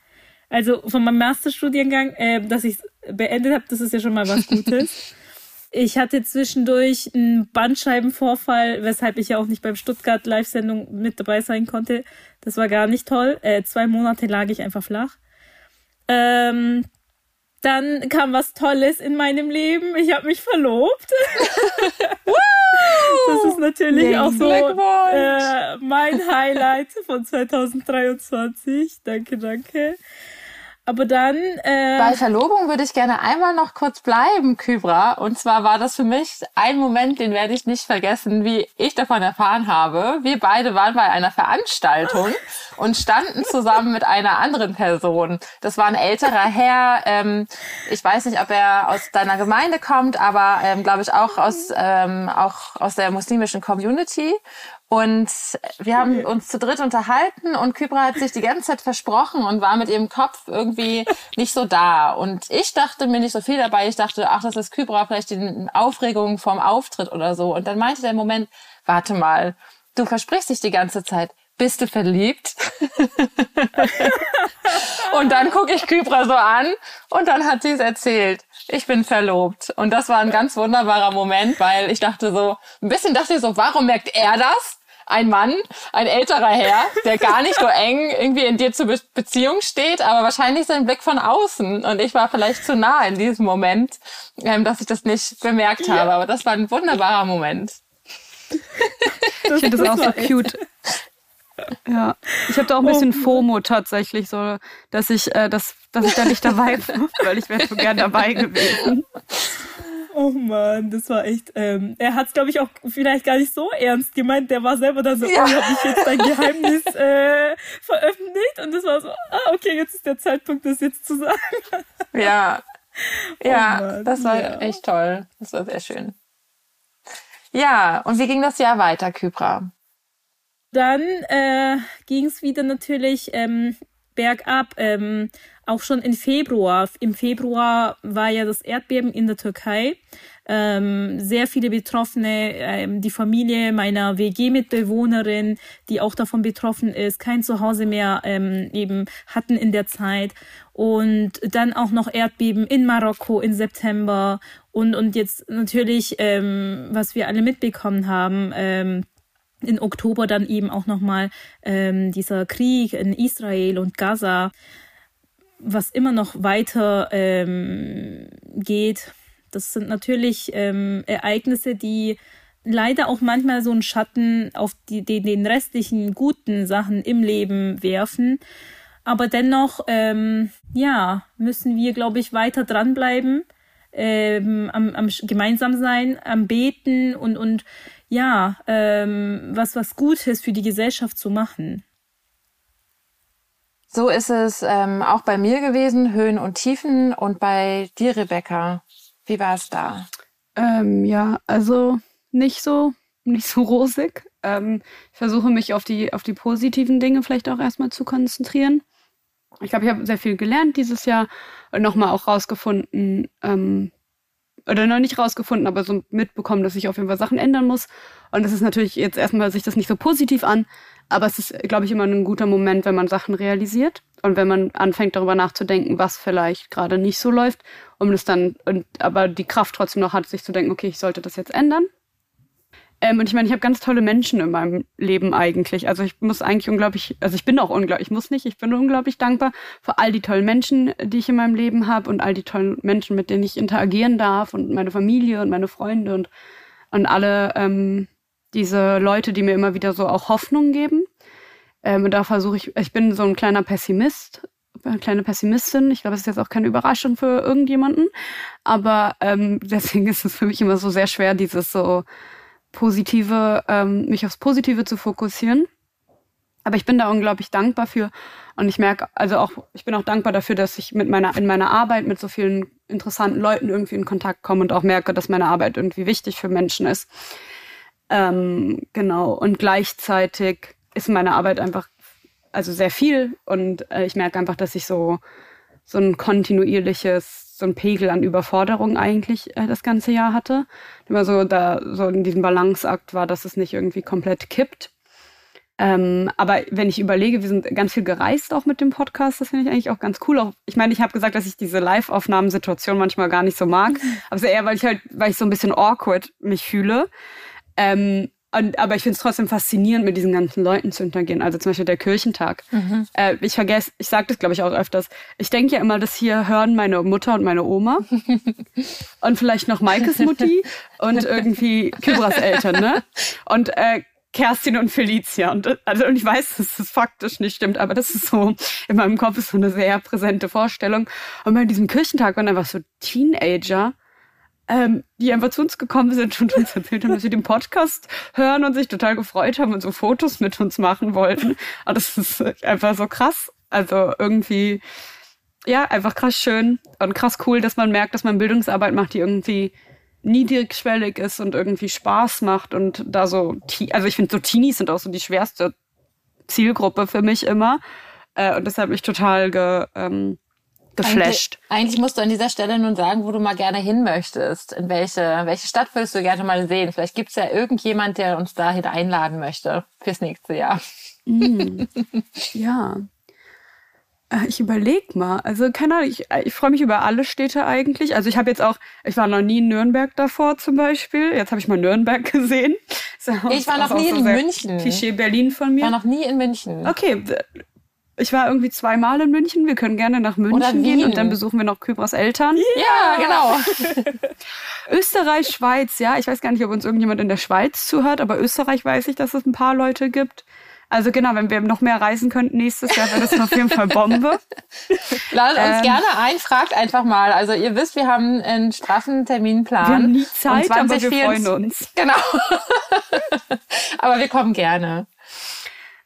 Also von meinem Masterstudiengang, äh, dass ich beendet habe, das ist ja schon mal was Gutes. [LAUGHS] Ich hatte zwischendurch einen Bandscheibenvorfall, weshalb ich ja auch nicht beim Stuttgart Live-Sendung mit dabei sein konnte. Das war gar nicht toll. Äh, zwei Monate lag ich einfach flach. Ähm, dann kam was Tolles in meinem Leben. Ich habe mich verlobt. [LAUGHS] das ist natürlich nee, auch so äh, mein Highlight von 2023. Danke, danke. Aber dann. Äh Bei Verlobung würde ich gerne einmal noch kurz bleiben, Kybra. Und zwar war das für mich ein Moment, den werde ich nicht vergessen, wie ich davon erfahren habe. Wir beide waren bei einer Veranstaltung [LAUGHS] und standen zusammen mit einer anderen Person. Das war ein älterer Herr. Ähm, ich weiß nicht, ob er aus deiner Gemeinde kommt, aber ähm, glaube ich auch aus ähm, auch aus der muslimischen Community. Und wir haben uns zu dritt unterhalten und Kybra hat sich die ganze Zeit versprochen und war mit ihrem Kopf irgendwie nicht so da. Und ich dachte mir nicht so viel dabei. Ich dachte, ach, das ist Kybra, vielleicht die Aufregung vom Auftritt oder so. Und dann meinte der Moment, warte mal, du versprichst dich die ganze Zeit. Bist du verliebt? [LAUGHS] und dann gucke ich Kybra so an und dann hat sie es erzählt. Ich bin verlobt. Und das war ein ganz wunderbarer Moment, weil ich dachte so, ein bisschen dachte ich so, warum merkt er das? Ein Mann, ein älterer Herr, der gar nicht so eng irgendwie in dir zur Be Beziehung steht, aber wahrscheinlich sein Blick von außen. Und ich war vielleicht zu nah in diesem Moment, ähm, dass ich das nicht bemerkt habe. Aber das war ein wunderbarer Moment. ich finde das auch so cute. Ja, ich habe da auch ein bisschen oh. FOMO tatsächlich, so dass ich, äh, dass, dass ich da nicht dabei [LAUGHS] bin, weil ich wäre so gern dabei gewesen. Oh man, das war echt. Ähm, er hat es, glaube ich, auch vielleicht gar nicht so ernst gemeint. Der war selber da so, ja. oh, habe ich jetzt dein Geheimnis äh, veröffentlicht? Und das war so, ah, okay, jetzt ist der Zeitpunkt, das jetzt zu sagen. Ja, [LAUGHS] ja, oh Mann, das war ja. echt toll. Das war sehr schön. Ja, und wie ging das Jahr weiter, Kypra? Dann äh, ging es wieder natürlich ähm, bergab. Ähm, auch schon im Februar. Im Februar war ja das Erdbeben in der Türkei. Ähm, sehr viele Betroffene, ähm, die Familie meiner WG-Mitbewohnerin, die auch davon betroffen ist, kein Zuhause mehr ähm, eben hatten in der Zeit. Und dann auch noch Erdbeben in Marokko im September. Und, und jetzt natürlich, ähm, was wir alle mitbekommen haben, ähm, in Oktober dann eben auch nochmal ähm, dieser Krieg in Israel und Gaza, was immer noch weiter ähm, geht. Das sind natürlich ähm, Ereignisse, die leider auch manchmal so einen Schatten auf die, die, den restlichen guten Sachen im Leben werfen. Aber dennoch, ähm, ja, müssen wir, glaube ich, weiter dranbleiben, ähm, am, am gemeinsam sein, am Beten und, und ja, ähm, was, was Gutes für die Gesellschaft zu machen. So ist es ähm, auch bei mir gewesen, Höhen und Tiefen. Und bei dir, Rebecca, wie war es da? Ähm, ja, also nicht so, nicht so [LAUGHS] rosig. Ähm, ich versuche mich auf die, auf die positiven Dinge vielleicht auch erstmal zu konzentrieren. Ich glaube, ich habe sehr viel gelernt dieses Jahr und nochmal auch rausgefunden, ähm, oder noch nicht rausgefunden, aber so mitbekommen, dass ich auf jeden Fall Sachen ändern muss. Und das ist natürlich jetzt erstmal sich das nicht so positiv an, aber es ist, glaube ich, immer ein guter Moment, wenn man Sachen realisiert und wenn man anfängt darüber nachzudenken, was vielleicht gerade nicht so läuft, um das dann, und, aber die Kraft trotzdem noch hat, sich zu denken, okay, ich sollte das jetzt ändern. Ähm, und ich meine, ich habe ganz tolle Menschen in meinem Leben eigentlich. Also ich muss eigentlich unglaublich, also ich bin auch unglaublich, ich muss nicht, ich bin unglaublich dankbar für all die tollen Menschen, die ich in meinem Leben habe und all die tollen Menschen, mit denen ich interagieren darf und meine Familie und meine Freunde und, und alle ähm, diese Leute, die mir immer wieder so auch Hoffnung geben. Ähm, und da versuche ich, ich bin so ein kleiner Pessimist, eine kleine Pessimistin. Ich glaube, das ist jetzt auch keine Überraschung für irgendjemanden. Aber ähm, [LAUGHS] deswegen ist es für mich immer so sehr schwer, dieses so positive, ähm, mich aufs Positive zu fokussieren. Aber ich bin da unglaublich dankbar für. Und ich merke, also auch, ich bin auch dankbar dafür, dass ich mit meiner, in meiner Arbeit mit so vielen interessanten Leuten irgendwie in Kontakt komme und auch merke, dass meine Arbeit irgendwie wichtig für Menschen ist. Ähm, genau. Und gleichzeitig ist meine Arbeit einfach, also sehr viel. Und äh, ich merke einfach, dass ich so, so ein kontinuierliches so ein Pegel an Überforderung eigentlich äh, das ganze Jahr hatte. Immer so da so in diesem Balanceakt war, dass es nicht irgendwie komplett kippt. Ähm, aber wenn ich überlege, wir sind ganz viel gereist auch mit dem Podcast, das finde ich eigentlich auch ganz cool. Auch, ich meine, ich habe gesagt, dass ich diese Live-Aufnahmensituation manchmal gar nicht so mag, mhm. aber es eher, weil ich halt, weil ich so ein bisschen awkward mich fühle. Ähm, und, aber ich finde es trotzdem faszinierend, mit diesen ganzen Leuten zu interagieren. Also zum Beispiel der Kirchentag. Mhm. Äh, ich vergesse, ich sage das glaube ich auch öfters. Ich denke ja immer, dass hier hören meine Mutter und meine Oma [LAUGHS] und vielleicht noch Maikes Mutti und irgendwie Kybras Eltern, ne? Und äh, Kerstin und Felicia. Und, also, und ich weiß, dass das faktisch nicht stimmt, aber das ist so, in meinem Kopf ist so eine sehr präsente Vorstellung. Und bei diesem Kirchentag waren einfach so Teenager, ähm, die einfach zu uns gekommen sind und uns erzählt haben, dass sie den Podcast hören und sich total gefreut haben und so Fotos mit uns machen wollten. Und das ist einfach so krass. Also irgendwie, ja, einfach krass schön und krass cool, dass man merkt, dass man Bildungsarbeit macht, die irgendwie niedrigschwellig ist und irgendwie Spaß macht und da so, also ich finde so Teenies sind auch so die schwerste Zielgruppe für mich immer. Äh, und deshalb mich total ge, ähm, geflasht. Eigentlich, eigentlich, musst du an dieser Stelle nun sagen, wo du mal gerne hin möchtest. In welche, welche Stadt würdest du gerne mal sehen? Vielleicht gibt es ja irgendjemand, der uns dahin einladen möchte fürs nächste Jahr. Mm. ja. Äh, ich überleg mal. Also keine Ahnung, ich, ich freue mich über alle Städte eigentlich. Also ich habe jetzt auch, ich war noch nie in Nürnberg davor zum Beispiel. Jetzt habe ich mal Nürnberg [LAUGHS] gesehen. ich war noch nie in München. Klischee Berlin von mir. Ich war noch nie in München. Okay, ich war irgendwie zweimal in München. Wir können gerne nach München gehen und dann besuchen wir noch Kybras Eltern. Ja, genau. [LAUGHS] Österreich, Schweiz, ja. Ich weiß gar nicht, ob uns irgendjemand in der Schweiz zuhört, aber Österreich weiß ich, dass es ein paar Leute gibt. Also genau, wenn wir noch mehr reisen könnten nächstes Jahr, wäre das auf jeden Fall Bombe. [LAUGHS] Ladet uns ähm, gerne ein, fragt einfach mal. Also ihr wisst, wir haben einen straffen Terminplan. Wir haben nie Zeit, aber wir freuen uns. Genau. [LAUGHS] aber wir kommen gerne.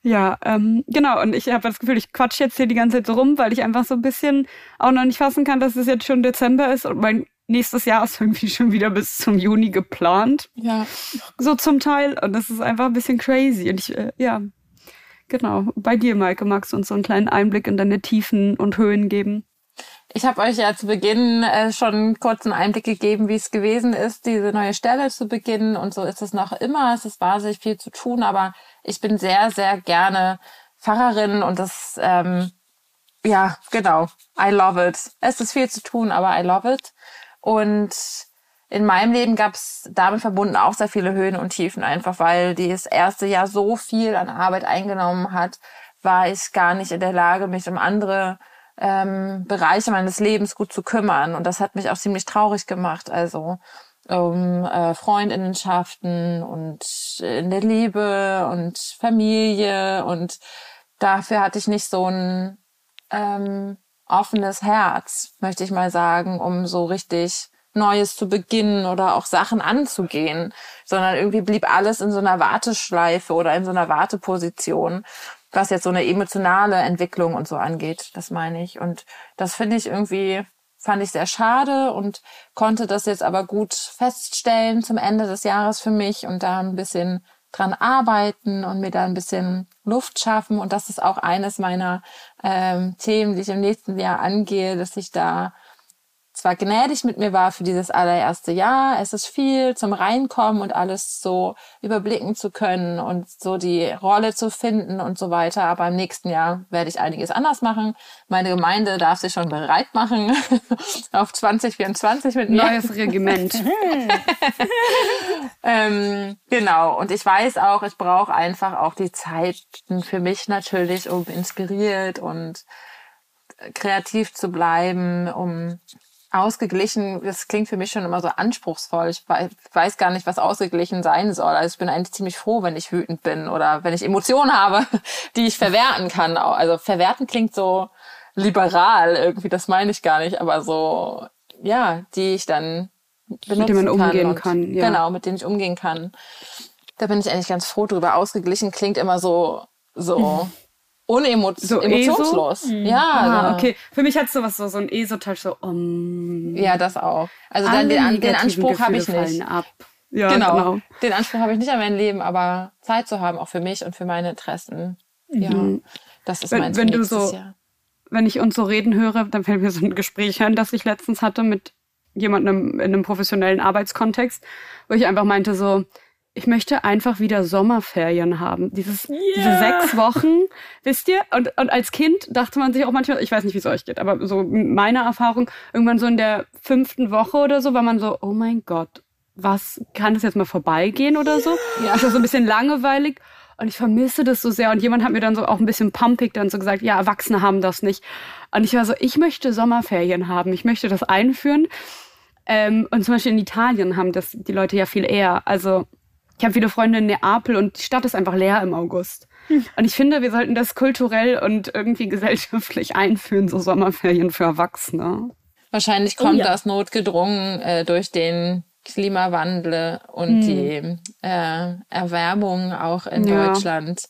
Ja, ähm, genau. Und ich habe das Gefühl, ich quatsch jetzt hier die ganze Zeit so rum, weil ich einfach so ein bisschen auch noch nicht fassen kann, dass es jetzt schon Dezember ist und mein nächstes Jahr ist [LAUGHS] irgendwie schon wieder bis zum Juni geplant. Ja. So zum Teil. Und das ist einfach ein bisschen crazy. Und ich, äh, ja, genau. Bei dir, Maike, magst du uns so einen kleinen Einblick in deine Tiefen und Höhen geben? Ich habe euch ja zu Beginn äh, schon kurz einen Einblick gegeben, wie es gewesen ist, diese neue Stelle zu beginnen. Und so ist es noch immer. Es ist wahnsinnig viel zu tun, aber ich bin sehr, sehr gerne Pfarrerin und das, ähm, ja, genau. I love it. Es ist viel zu tun, aber I love it. Und in meinem Leben gab es damit verbunden auch sehr viele Höhen und Tiefen, einfach weil das erste Jahr so viel an Arbeit eingenommen hat, war ich gar nicht in der Lage, mich um andere ähm, Bereiche meines Lebens gut zu kümmern. Und das hat mich auch ziemlich traurig gemacht. Also um äh, Freundinnenschaften und in der Liebe und Familie. Und dafür hatte ich nicht so ein ähm, offenes Herz, möchte ich mal sagen, um so richtig Neues zu beginnen oder auch Sachen anzugehen, sondern irgendwie blieb alles in so einer Warteschleife oder in so einer Warteposition, was jetzt so eine emotionale Entwicklung und so angeht, das meine ich. Und das finde ich irgendwie, fand ich sehr schade und konnte das jetzt aber gut feststellen zum Ende des Jahres für mich und da ein bisschen dran arbeiten und mir da ein bisschen Luft schaffen. Und das ist auch eines meiner ähm, Themen, die ich im nächsten Jahr angehe, dass ich da zwar gnädig mit mir war für dieses allererste Jahr. Es ist viel zum Reinkommen und alles so überblicken zu können und so die Rolle zu finden und so weiter. Aber im nächsten Jahr werde ich einiges anders machen. Meine Gemeinde darf sich schon bereit machen [LAUGHS] auf 2024 mit mir. Neues Regiment. [LAUGHS] ähm, genau. Und ich weiß auch, ich brauche einfach auch die Zeit für mich natürlich, um inspiriert und kreativ zu bleiben, um Ausgeglichen, das klingt für mich schon immer so anspruchsvoll. Ich weiß gar nicht, was ausgeglichen sein soll. Also ich bin eigentlich ziemlich froh, wenn ich wütend bin oder wenn ich Emotionen habe, [LAUGHS] die ich verwerten kann. Also verwerten klingt so liberal irgendwie, das meine ich gar nicht, aber so, ja, die ich dann benutzen mit denen man umgehen kann. Ja. Genau, mit denen ich umgehen kann. Da bin ich eigentlich ganz froh drüber. Ausgeglichen klingt immer so, so [LAUGHS] Unemo so emotionslos. ESO? Mhm. Ja. Ah, okay. Für mich hat es sowas so, so ein ESO-Touch, so um. Ja, das auch. Also dann den, den Anspruch habe ich nicht. Ab. Ja, genau. genau. Den Anspruch habe ich nicht an mein Leben, aber Zeit zu haben, auch für mich und für meine Interessen. Ja, mhm. das ist mein wenn du so, Jahr. Wenn ich uns so reden höre, dann fällt mir so ein Gespräch ein, das ich letztens hatte mit jemandem in einem professionellen Arbeitskontext, wo ich einfach meinte so, ich möchte einfach wieder Sommerferien haben. Dieses, yeah. Diese sechs Wochen, wisst ihr? Und, und als Kind dachte man sich auch manchmal, ich weiß nicht, wie es euch geht, aber so meine Erfahrung, irgendwann so in der fünften Woche oder so, war man so, oh mein Gott, was, kann das jetzt mal vorbeigehen oder so? Ja. Ist ja so ein bisschen langweilig. Und ich vermisse das so sehr. Und jemand hat mir dann so auch ein bisschen pumpig dann so gesagt, ja, Erwachsene haben das nicht. Und ich war so, ich möchte Sommerferien haben. Ich möchte das einführen. Ähm, und zum Beispiel in Italien haben das die Leute ja viel eher. Also ich habe viele Freunde in Neapel und die Stadt ist einfach leer im August. Und ich finde, wir sollten das kulturell und irgendwie gesellschaftlich einführen, so Sommerferien für Erwachsene. Wahrscheinlich kommt oh, ja. das notgedrungen äh, durch den Klimawandel und hm. die äh, Erwärmung auch in ja. Deutschland.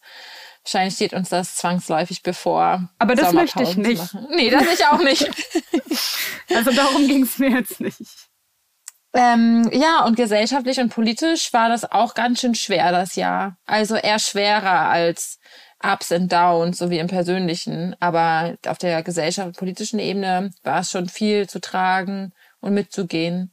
Wahrscheinlich steht uns das zwangsläufig bevor. Aber das möchte ich nicht. Nee, das ich auch nicht. [LAUGHS] also darum ging es mir jetzt nicht. Ähm, ja, und gesellschaftlich und politisch war das auch ganz schön schwer das Jahr. Also eher schwerer als Ups and Downs, so wie im persönlichen. Aber auf der gesellschaft- und politischen Ebene war es schon viel zu tragen und mitzugehen.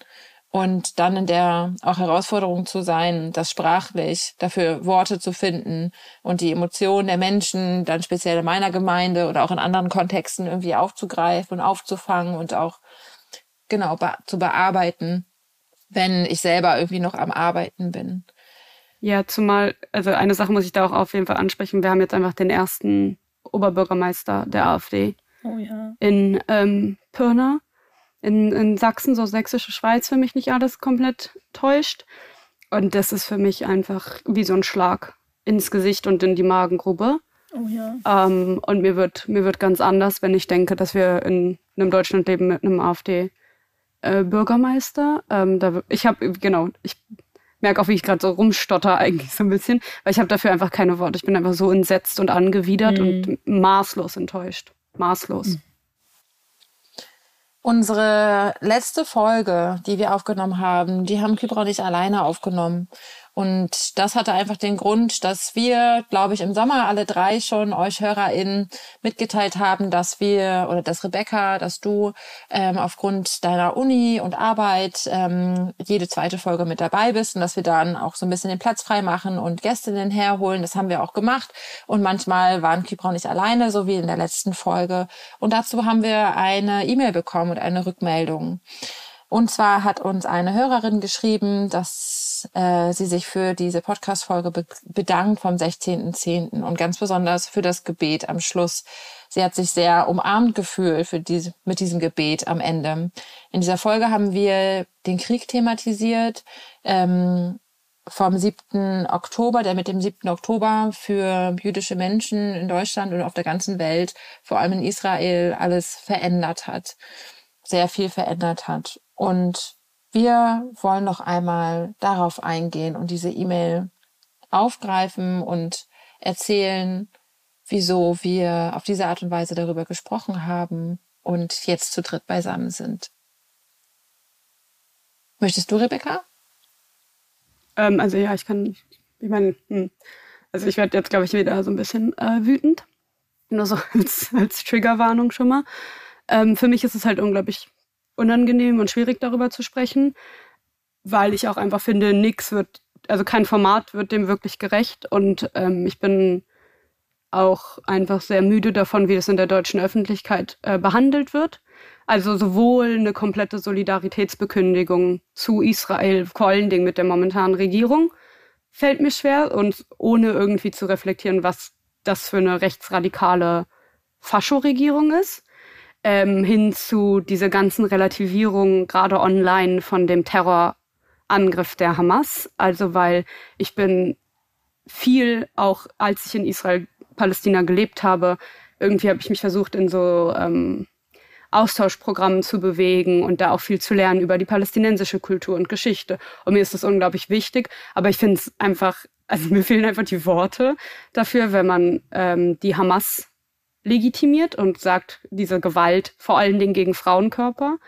Und dann in der auch Herausforderung zu sein, das sprachlich dafür Worte zu finden und die Emotionen der Menschen, dann speziell in meiner Gemeinde oder auch in anderen Kontexten irgendwie aufzugreifen und aufzufangen und auch genau zu bearbeiten wenn ich selber irgendwie noch am Arbeiten bin. Ja, zumal, also eine Sache muss ich da auch auf jeden Fall ansprechen. Wir haben jetzt einfach den ersten Oberbürgermeister der AfD oh, ja. in ähm, Pirna, in, in Sachsen, so sächsische Schweiz, für mich nicht alles komplett täuscht. Und das ist für mich einfach wie so ein Schlag ins Gesicht und in die Magengrube. Oh ja. Ähm, und mir wird, mir wird ganz anders, wenn ich denke, dass wir in einem Deutschland leben mit einem AfD-Bürgermeister. Äh, ähm, da, ich habe, genau, ich merke auch, wie ich gerade so rumstotter [LAUGHS] eigentlich so ein bisschen, weil ich habe dafür einfach keine Worte. Ich bin einfach so entsetzt und angewidert mhm. und maßlos enttäuscht. Maßlos. Mhm. Unsere letzte Folge, die wir aufgenommen haben, die haben Kybra und ich alleine aufgenommen. Und das hatte einfach den Grund, dass wir, glaube ich, im Sommer alle drei schon euch HörerInnen mitgeteilt haben, dass wir, oder dass Rebecca, dass du ähm, aufgrund deiner Uni und Arbeit ähm, jede zweite Folge mit dabei bist und dass wir dann auch so ein bisschen den Platz frei machen und Gästinnen herholen. Das haben wir auch gemacht. Und manchmal waren Kybra und ich alleine, so wie in der letzten Folge. Und dazu haben wir eine E-Mail bekommen und eine Rückmeldung. Und zwar hat uns eine Hörerin geschrieben, dass äh, sie sich für diese Podcast-Folge be bedankt vom 16.10. und ganz besonders für das Gebet am Schluss. Sie hat sich sehr umarmt gefühlt für diese, mit diesem Gebet am Ende. In dieser Folge haben wir den Krieg thematisiert. Ähm, vom 7. Oktober, der mit dem 7. Oktober für jüdische Menschen in Deutschland und auf der ganzen Welt, vor allem in Israel, alles verändert hat, sehr viel verändert hat. Und wir wollen noch einmal darauf eingehen und diese E-Mail aufgreifen und erzählen, wieso wir auf diese Art und Weise darüber gesprochen haben und jetzt zu dritt beisammen sind. Möchtest du, Rebecca? Ähm, also ja, ich kann, ich meine, hm. also ich werde jetzt, glaube ich, wieder so ein bisschen äh, wütend. Nur so [LAUGHS] als, als Triggerwarnung schon mal. Ähm, für mich ist es halt unglaublich unangenehm und schwierig darüber zu sprechen, weil ich auch einfach finde, nix wird, also kein Format wird dem wirklich gerecht. Und ähm, ich bin auch einfach sehr müde davon, wie es in der deutschen Öffentlichkeit äh, behandelt wird. Also sowohl eine komplette Solidaritätsbekündigung zu Israel, vor allen Dingen mit der momentanen Regierung, fällt mir schwer. Und ohne irgendwie zu reflektieren, was das für eine rechtsradikale Fascho-Regierung ist ähm, hin zu dieser ganzen Relativierung, gerade online, von dem Terrorangriff der Hamas. Also weil ich bin viel, auch als ich in Israel, Palästina gelebt habe, irgendwie habe ich mich versucht, in so ähm, Austauschprogrammen zu bewegen und da auch viel zu lernen über die palästinensische Kultur und Geschichte. Und mir ist das unglaublich wichtig. Aber ich finde es einfach, also [LAUGHS] mir fehlen einfach die Worte dafür, wenn man ähm, die Hamas legitimiert und sagt, diese Gewalt vor allen Dingen gegen Frauenkörper,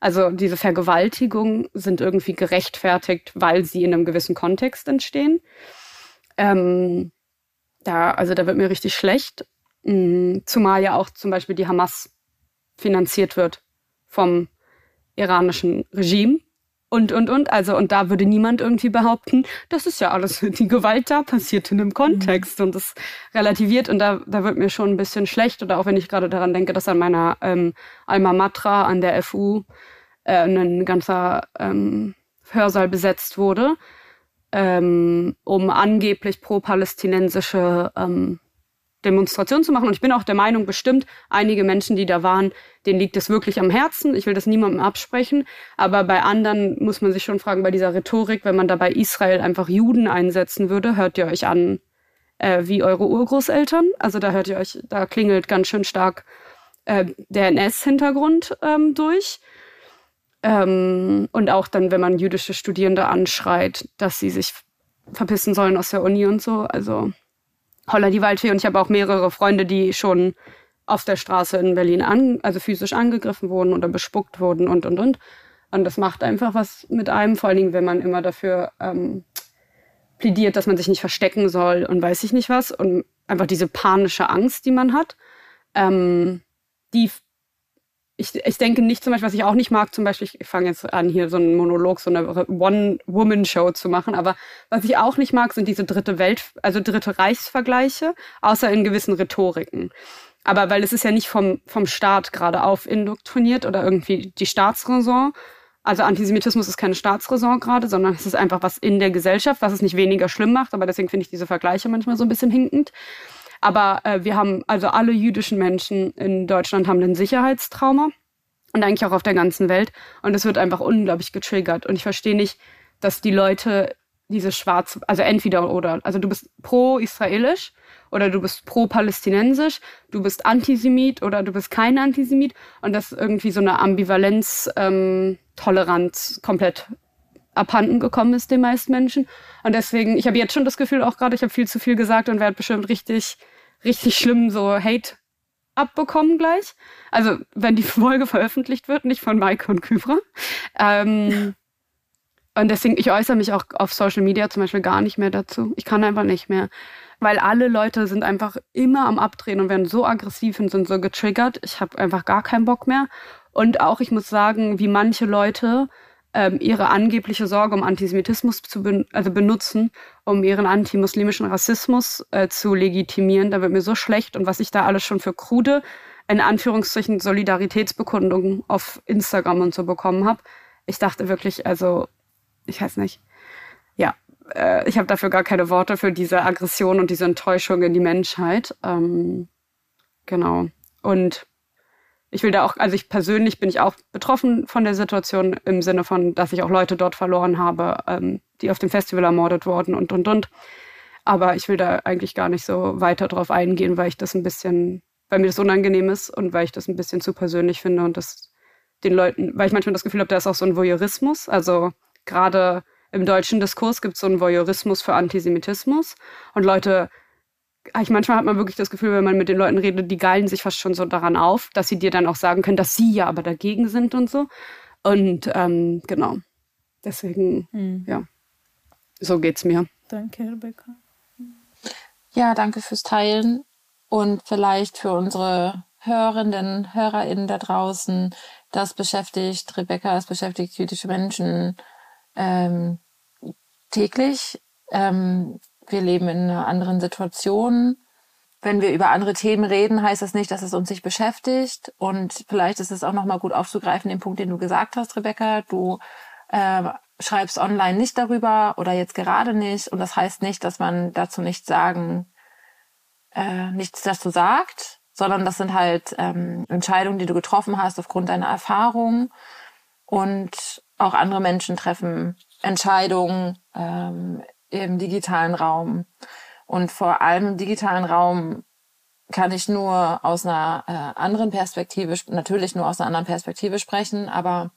also diese Vergewaltigungen sind irgendwie gerechtfertigt, weil sie in einem gewissen Kontext entstehen. Ähm, da, also da wird mir richtig schlecht, mm, zumal ja auch zum Beispiel die Hamas finanziert wird vom iranischen Regime und, und, und. Also, und da würde niemand irgendwie behaupten, das ist ja alles, [LAUGHS] die Gewalt da passiert in einem Kontext und das relativiert und da, da wird mir schon ein bisschen schlecht oder auch wenn ich gerade daran denke, dass an meiner ähm, Alma Matra an der FU äh, ein ganzer ähm, Hörsaal besetzt wurde, ähm, um angeblich pro-palästinensische ähm, Demonstration zu machen. Und ich bin auch der Meinung, bestimmt einige Menschen, die da waren, denen liegt es wirklich am Herzen. Ich will das niemandem absprechen. Aber bei anderen muss man sich schon fragen, bei dieser Rhetorik, wenn man da bei Israel einfach Juden einsetzen würde, hört ihr euch an äh, wie eure Urgroßeltern. Also da hört ihr euch, da klingelt ganz schön stark äh, der NS-Hintergrund ähm, durch. Ähm, und auch dann, wenn man jüdische Studierende anschreit, dass sie sich verpissen sollen aus der Uni und so. Also Holla die Waldfee. Und ich habe auch mehrere Freunde, die schon auf der Straße in Berlin an, also physisch angegriffen wurden oder bespuckt wurden und und und. Und das macht einfach was mit einem, vor allen Dingen, wenn man immer dafür ähm, plädiert, dass man sich nicht verstecken soll und weiß ich nicht was. Und einfach diese panische Angst, die man hat, ähm, die ich, ich denke nicht zum Beispiel, was ich auch nicht mag, zum Beispiel, ich fange jetzt an, hier so einen Monolog, so eine One-Woman-Show zu machen, aber was ich auch nicht mag, sind diese dritte Welt, also dritte Reichsvergleiche, außer in gewissen Rhetoriken. Aber weil es ist ja nicht vom, vom Staat gerade auf indoktriniert oder irgendwie die Staatsräson. Also Antisemitismus ist keine Staatsräson gerade, sondern es ist einfach was in der Gesellschaft, was es nicht weniger schlimm macht. Aber deswegen finde ich diese Vergleiche manchmal so ein bisschen hinkend. Aber äh, wir haben, also alle jüdischen Menschen in Deutschland haben ein Sicherheitstrauma und eigentlich auch auf der ganzen Welt. Und es wird einfach unglaublich getriggert. Und ich verstehe nicht, dass die Leute diese schwarz, also entweder oder. Also du bist pro-israelisch oder du bist pro-palästinensisch, du bist Antisemit oder du bist kein Antisemit. Und das ist irgendwie so eine Ambivalenz, ähm, komplett abhanden gekommen ist den meisten Menschen. Und deswegen, ich habe jetzt schon das Gefühl auch gerade, ich habe viel zu viel gesagt und werde bestimmt richtig, richtig schlimm so Hate abbekommen gleich. Also wenn die [LAUGHS] Folge veröffentlicht wird, nicht von Maike und Kyfra. Ähm, [LAUGHS] und deswegen, ich äußere mich auch auf Social Media zum Beispiel gar nicht mehr dazu. Ich kann einfach nicht mehr. Weil alle Leute sind einfach immer am Abdrehen und werden so aggressiv und sind so getriggert. Ich habe einfach gar keinen Bock mehr. Und auch, ich muss sagen, wie manche Leute ähm, ihre angebliche Sorge um Antisemitismus zu ben also benutzen, um ihren antimuslimischen Rassismus äh, zu legitimieren. Da wird mir so schlecht und was ich da alles schon für krude, in Anführungszeichen, Solidaritätsbekundungen auf Instagram und so bekommen habe. Ich dachte wirklich, also, ich weiß nicht. Ja, äh, ich habe dafür gar keine Worte für diese Aggression und diese Enttäuschung in die Menschheit. Ähm, genau. Und ich will da auch, also ich persönlich bin ich auch betroffen von der Situation im Sinne von, dass ich auch Leute dort verloren habe, ähm, die auf dem Festival ermordet wurden und und und. Aber ich will da eigentlich gar nicht so weiter drauf eingehen, weil ich das ein bisschen, weil mir das unangenehm ist und weil ich das ein bisschen zu persönlich finde und das den Leuten, weil ich manchmal das Gefühl habe, da ist auch so ein Voyeurismus. Also gerade im deutschen Diskurs gibt es so einen Voyeurismus für Antisemitismus und Leute ich manchmal hat man wirklich das Gefühl, wenn man mit den Leuten redet, die geilen sich fast schon so daran auf, dass sie dir dann auch sagen können, dass sie ja aber dagegen sind und so. Und ähm, genau. Deswegen, mhm. ja, so geht's mir. Danke, Rebecca. Ja, danke fürs Teilen und vielleicht für unsere Hörenden, HörerInnen da draußen. Das beschäftigt Rebecca, das beschäftigt jüdische Menschen ähm, täglich. Ähm, wir leben in einer anderen Situation. Wenn wir über andere Themen reden, heißt das nicht, dass es uns nicht beschäftigt. Und vielleicht ist es auch nochmal gut aufzugreifen, den Punkt, den du gesagt hast, Rebecca. Du äh, schreibst online nicht darüber oder jetzt gerade nicht. Und das heißt nicht, dass man dazu nichts sagen, äh, nichts dazu sagt, sondern das sind halt ähm, Entscheidungen, die du getroffen hast aufgrund deiner Erfahrung. Und auch andere Menschen treffen Entscheidungen ähm, im digitalen Raum. Und vor allem im digitalen Raum kann ich nur aus einer äh, anderen Perspektive, natürlich nur aus einer anderen Perspektive sprechen, aber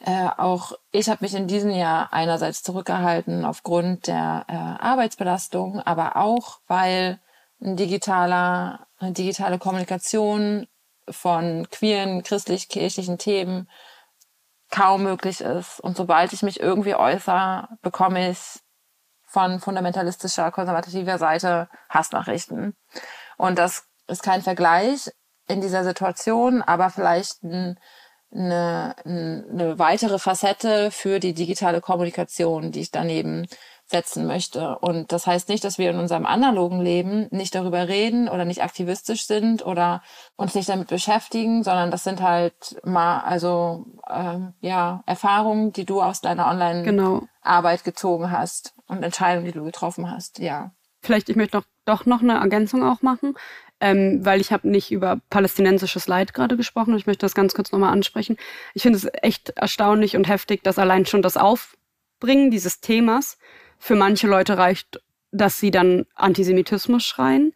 äh, auch ich habe mich in diesem Jahr einerseits zurückgehalten aufgrund der äh, Arbeitsbelastung, aber auch weil ein digitaler, eine digitale Kommunikation von queeren, christlich-kirchlichen Themen kaum möglich ist. Und sobald ich mich irgendwie äußere, bekomme ich von fundamentalistischer, konservativer Seite Hassnachrichten. Und das ist kein Vergleich in dieser Situation, aber vielleicht ein, eine, eine weitere Facette für die digitale Kommunikation, die ich daneben setzen möchte. Und das heißt nicht, dass wir in unserem analogen Leben nicht darüber reden oder nicht aktivistisch sind oder uns nicht damit beschäftigen, sondern das sind halt mal also ähm, ja Erfahrungen, die du aus deiner Online-Arbeit genau. gezogen hast und Entscheidungen, die du getroffen hast. Ja. Vielleicht ich möchte noch doch noch eine Ergänzung auch machen. Ähm, weil ich habe nicht über palästinensisches Leid gerade gesprochen. Ich möchte das ganz kurz nochmal ansprechen. Ich finde es echt erstaunlich und heftig, dass allein schon das Aufbringen dieses Themas für manche Leute reicht, dass sie dann Antisemitismus schreien.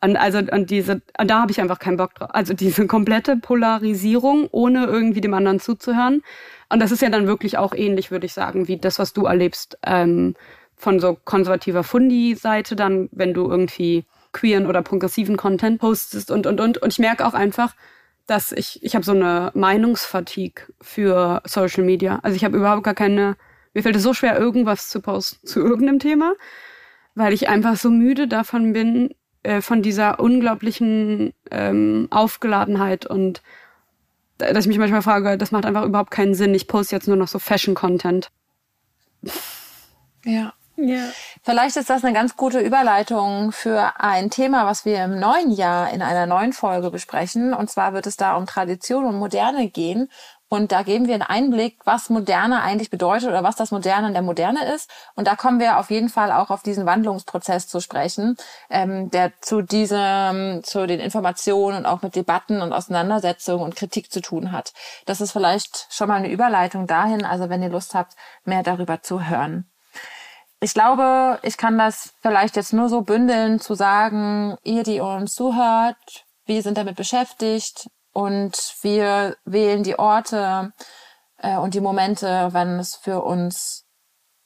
Und also und diese, und da habe ich einfach keinen Bock drauf. Also diese komplette Polarisierung, ohne irgendwie dem anderen zuzuhören. Und das ist ja dann wirklich auch ähnlich, würde ich sagen, wie das, was du erlebst, ähm, von so konservativer Fundi-Seite, dann, wenn du irgendwie queeren oder progressiven Content postest und und und. Und ich merke auch einfach, dass ich, ich habe so eine Meinungsfatigue für Social Media. Also ich habe überhaupt gar keine mir fällt es so schwer, irgendwas zu posten zu irgendeinem Thema, weil ich einfach so müde davon bin, äh, von dieser unglaublichen ähm, Aufgeladenheit und dass ich mich manchmal frage, das macht einfach überhaupt keinen Sinn. Ich poste jetzt nur noch so Fashion-Content. Ja. Ja. Vielleicht ist das eine ganz gute Überleitung für ein Thema, was wir im neuen Jahr in einer neuen Folge besprechen. Und zwar wird es da um Tradition und Moderne gehen. Und da geben wir einen Einblick, was Moderne eigentlich bedeutet oder was das Moderne in der Moderne ist. Und da kommen wir auf jeden Fall auch auf diesen Wandlungsprozess zu sprechen, ähm, der zu diesem, zu den Informationen und auch mit Debatten und Auseinandersetzungen und Kritik zu tun hat. Das ist vielleicht schon mal eine Überleitung dahin, also wenn ihr Lust habt, mehr darüber zu hören. ich glaube, ich kann das vielleicht jetzt nur so bündeln, zu sagen, ihr, die uns zuhört, wir sind damit beschäftigt und wir wählen die Orte äh, und die Momente, wenn es für uns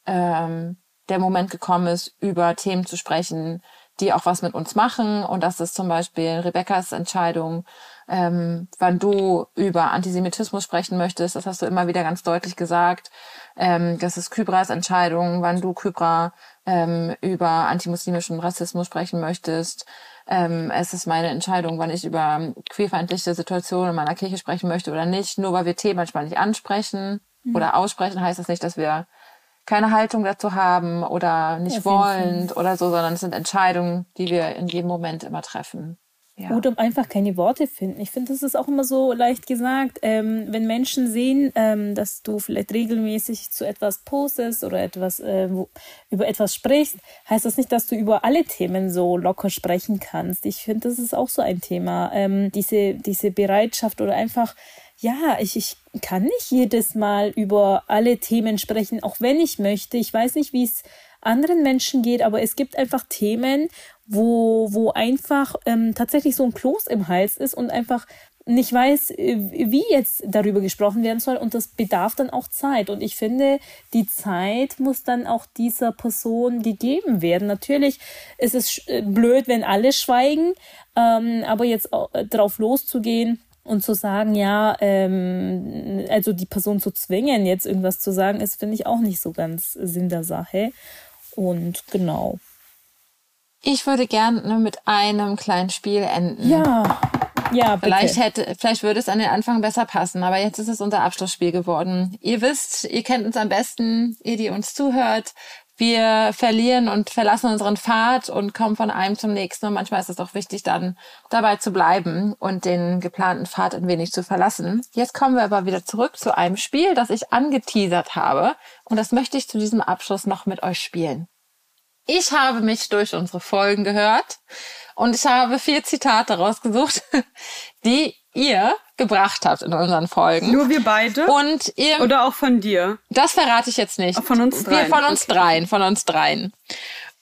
ähm, der Moment gekommen ist, über Themen zu sprechen, die auch was mit uns machen. Und das ist zum Beispiel Rebekkas Entscheidung, ähm, wann du über Antisemitismus sprechen möchtest. Das hast du immer wieder ganz deutlich gesagt. Ähm, das ist Kybras Entscheidung, wann du Kybra ähm, über antimuslimischen Rassismus sprechen möchtest. Ähm, es ist meine Entscheidung, wann ich über queerfeindliche Situationen in meiner Kirche sprechen möchte oder nicht. Nur weil wir Themen manchmal nicht ansprechen mhm. oder aussprechen, heißt das nicht, dass wir keine Haltung dazu haben oder nicht wollend oder so, sondern es sind Entscheidungen, die wir in jedem Moment immer treffen. Ja. Oder einfach keine Worte finden. Ich finde, das ist auch immer so leicht gesagt. Ähm, wenn Menschen sehen, ähm, dass du vielleicht regelmäßig zu etwas postest oder etwas äh, wo, über etwas sprichst, heißt das nicht, dass du über alle Themen so locker sprechen kannst. Ich finde, das ist auch so ein Thema. Ähm, diese, diese Bereitschaft oder einfach ja, ich, ich kann nicht jedes Mal über alle Themen sprechen, auch wenn ich möchte. Ich weiß nicht, wie es anderen Menschen geht, aber es gibt einfach Themen, wo, wo einfach ähm, tatsächlich so ein Kloß im Hals ist und einfach nicht weiß, äh, wie jetzt darüber gesprochen werden soll und das bedarf dann auch Zeit. Und ich finde, die Zeit muss dann auch dieser Person gegeben werden. Natürlich ist es äh, blöd, wenn alle schweigen, ähm, aber jetzt äh, drauf loszugehen, und zu sagen, ja, ähm, also die Person zu zwingen, jetzt irgendwas zu sagen, ist, finde ich, auch nicht so ganz Sinn der Sache. Und genau. Ich würde gerne mit einem kleinen Spiel enden. Ja. Ja, bitte. Vielleicht hätte, vielleicht würde es an den Anfang besser passen, aber jetzt ist es unser Abschlussspiel geworden. Ihr wisst, ihr kennt uns am besten, ihr, die uns zuhört. Wir verlieren und verlassen unseren Pfad und kommen von einem zum nächsten. Und manchmal ist es auch wichtig, dann dabei zu bleiben und den geplanten Pfad ein wenig zu verlassen. Jetzt kommen wir aber wieder zurück zu einem Spiel, das ich angeteasert habe. Und das möchte ich zu diesem Abschluss noch mit euch spielen. Ich habe mich durch unsere Folgen gehört und ich habe vier Zitate rausgesucht, [LAUGHS] die ihr gebracht habt in unseren Folgen. Nur wir beide? Und ihr. Oder auch von dir? Das verrate ich jetzt nicht. Auch von uns dreien. Wir von uns okay. dreien, von uns dreien.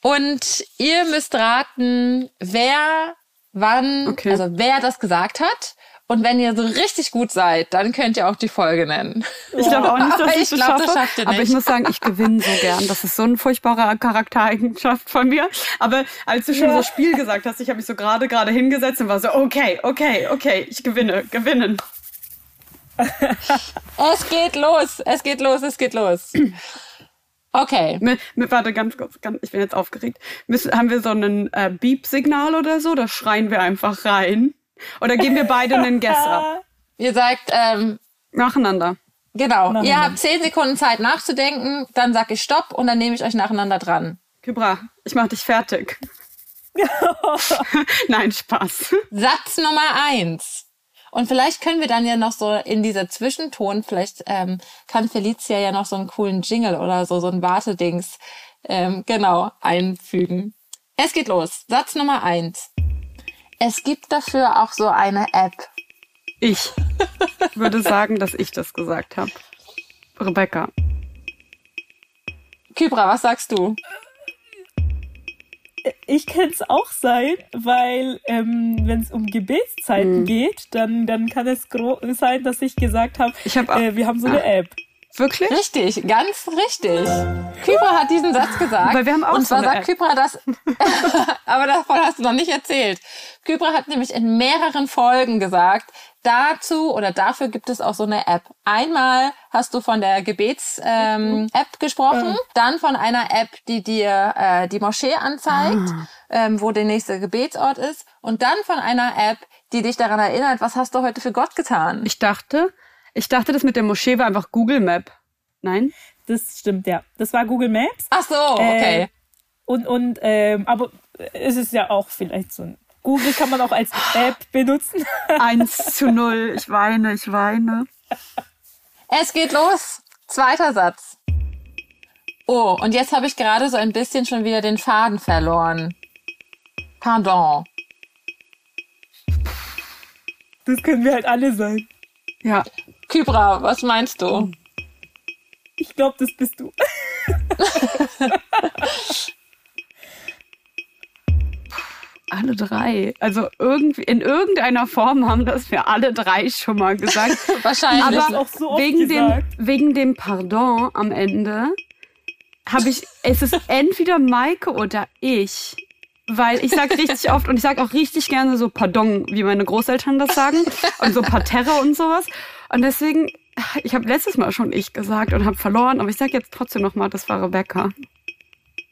Und ihr müsst raten, wer wann, okay. also wer das gesagt hat und wenn ihr so richtig gut seid, dann könnt ihr auch die Folge nennen. Ich glaube auch nicht, dass [LAUGHS] ich, ich das glaub, schaffe. Das aber ich muss sagen, ich gewinne so gern. Das ist so eine furchtbare Charaktereigenschaft von mir. Aber als du schon ja. so Spiel gesagt hast, ich habe mich so gerade gerade hingesetzt und war so, okay, okay, okay, ich gewinne, gewinnen. [LAUGHS] es geht los, es geht los, es geht los. Okay. [CLEARS THROAT] Mit, mit, warte, ganz kurz, ganz, ich bin jetzt aufgeregt. Müssen, haben wir so ein äh, Beep-Signal oder so? Da schreien wir einfach rein. Oder geben wir beide einen Guess ab? [LAUGHS] Ihr sagt, ähm, nacheinander. Genau. Nacheinander. Ihr habt zehn Sekunden Zeit nachzudenken, dann sag ich Stopp und dann nehme ich euch nacheinander dran. Kybra, ich mach dich fertig. [LAUGHS] [LAUGHS] Nein, Spaß. Satz Nummer eins. Und vielleicht können wir dann ja noch so in dieser Zwischenton, vielleicht ähm, kann Felicia ja noch so einen coolen Jingle oder so, so ein Wartedings, ähm, genau, einfügen. Es geht los. Satz Nummer eins. Es gibt dafür auch so eine App. Ich würde sagen, dass ich das gesagt habe. Rebecca. Kybra, was sagst du? Ich kann es auch sein, weil ähm, wenn es um Gebetszeiten hm. geht, dann, dann kann es sein, dass ich gesagt habe, hab äh, wir haben so eine App. Wirklich? Richtig, ganz richtig. Kypra hat diesen Satz gesagt. Weil wir haben auch und zwar so sagt Kypra das, [LAUGHS] aber davon hast du noch nicht erzählt. Kypra hat nämlich in mehreren Folgen gesagt, dazu oder dafür gibt es auch so eine App. Einmal hast du von der Gebets-App ähm, gesprochen, dann von einer App, die dir äh, die Moschee anzeigt, ah. ähm, wo der nächste Gebetsort ist, und dann von einer App, die dich daran erinnert, was hast du heute für Gott getan? Ich dachte, ich dachte, das mit der Moschee war einfach Google Map. Nein? Das stimmt, ja. Das war Google Maps. Ach so, okay. Äh, und, und, ähm, aber es ist ja auch vielleicht so ein Google kann man auch als App benutzen. [LAUGHS] Eins [LAUGHS] zu null. Ich weine, ich weine. Es geht los. Zweiter Satz. Oh, und jetzt habe ich gerade so ein bisschen schon wieder den Faden verloren. Pardon. Das können wir halt alle sein. Ja. Kybra, was meinst du? Ich glaube, das bist du. [LAUGHS] alle drei. Also irgendwie in irgendeiner Form haben das wir alle drei schon mal gesagt. [LAUGHS] Wahrscheinlich. Aber auch so oft wegen gesagt. dem wegen dem Pardon am Ende habe ich es ist entweder Maike oder ich. Weil ich sag richtig oft und ich sag auch richtig gerne so Pardon, wie meine Großeltern das sagen und so Parterre und sowas. Und deswegen, ich habe letztes Mal schon ich gesagt und habe verloren, aber ich sag jetzt trotzdem noch mal, das war Rebecca.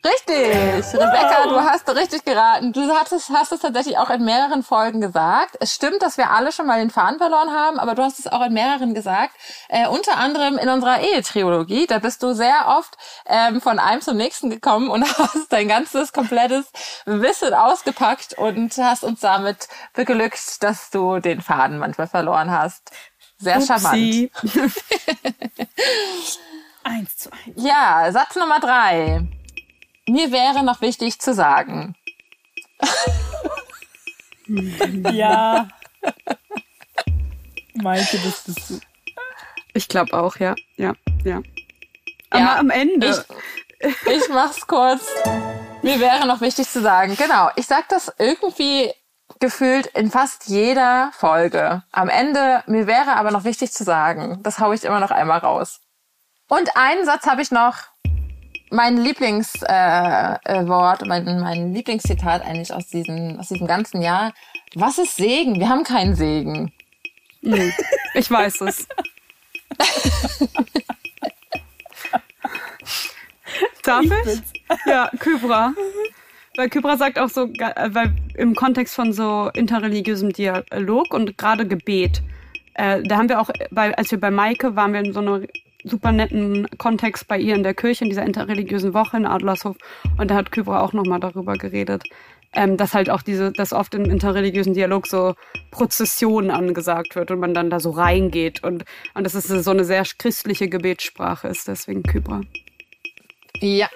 Richtig, Rebecca, du hast richtig geraten. Du hattest, hast es tatsächlich auch in mehreren Folgen gesagt. Es stimmt, dass wir alle schon mal den Faden verloren haben, aber du hast es auch in mehreren gesagt. Äh, unter anderem in unserer Ehetriologie. Da bist du sehr oft ähm, von einem zum nächsten gekommen und [LAUGHS] hast dein ganzes komplettes Wissen ausgepackt und hast uns damit beglückt, dass du den Faden manchmal verloren hast. Sehr charmant. Upsi. [LAUGHS] Eins zu eins. Ja, Satz Nummer drei. Mir wäre noch wichtig zu sagen. [LAUGHS] Ja. Maike, das bist du. Ich glaube auch, ja, ja, ja. Aber Ja, am Ende. Ich mach's kurz. Mir wäre noch wichtig zu sagen, genau, ich sag das irgendwie gefühlt in fast jeder Folge. Am Ende, mir wäre aber noch wichtig zu sagen, das hau ich immer noch einmal raus. Und einen Satz habe ich noch, mein Lieblingswort, äh, äh, Wort, mein, mein Lieblingszitat eigentlich aus diesem, aus diesem ganzen Jahr. Was ist Segen? Wir haben keinen Segen. Hm, ich weiß es. Darf ich? Ja, Kybra. [LAUGHS] Weil Kybra sagt auch so, äh, weil im Kontext von so interreligiösem Dialog und gerade Gebet, äh, da haben wir auch, bei, als wir bei Maike waren, wir in so einem super netten Kontext bei ihr in der Kirche, in dieser interreligiösen Woche in Adlershof. Und da hat Kybra auch nochmal darüber geredet, ähm, dass halt auch diese, dass oft im interreligiösen Dialog so Prozessionen angesagt wird und man dann da so reingeht und, und dass es so eine sehr christliche Gebetssprache ist, deswegen Kybra. Ja,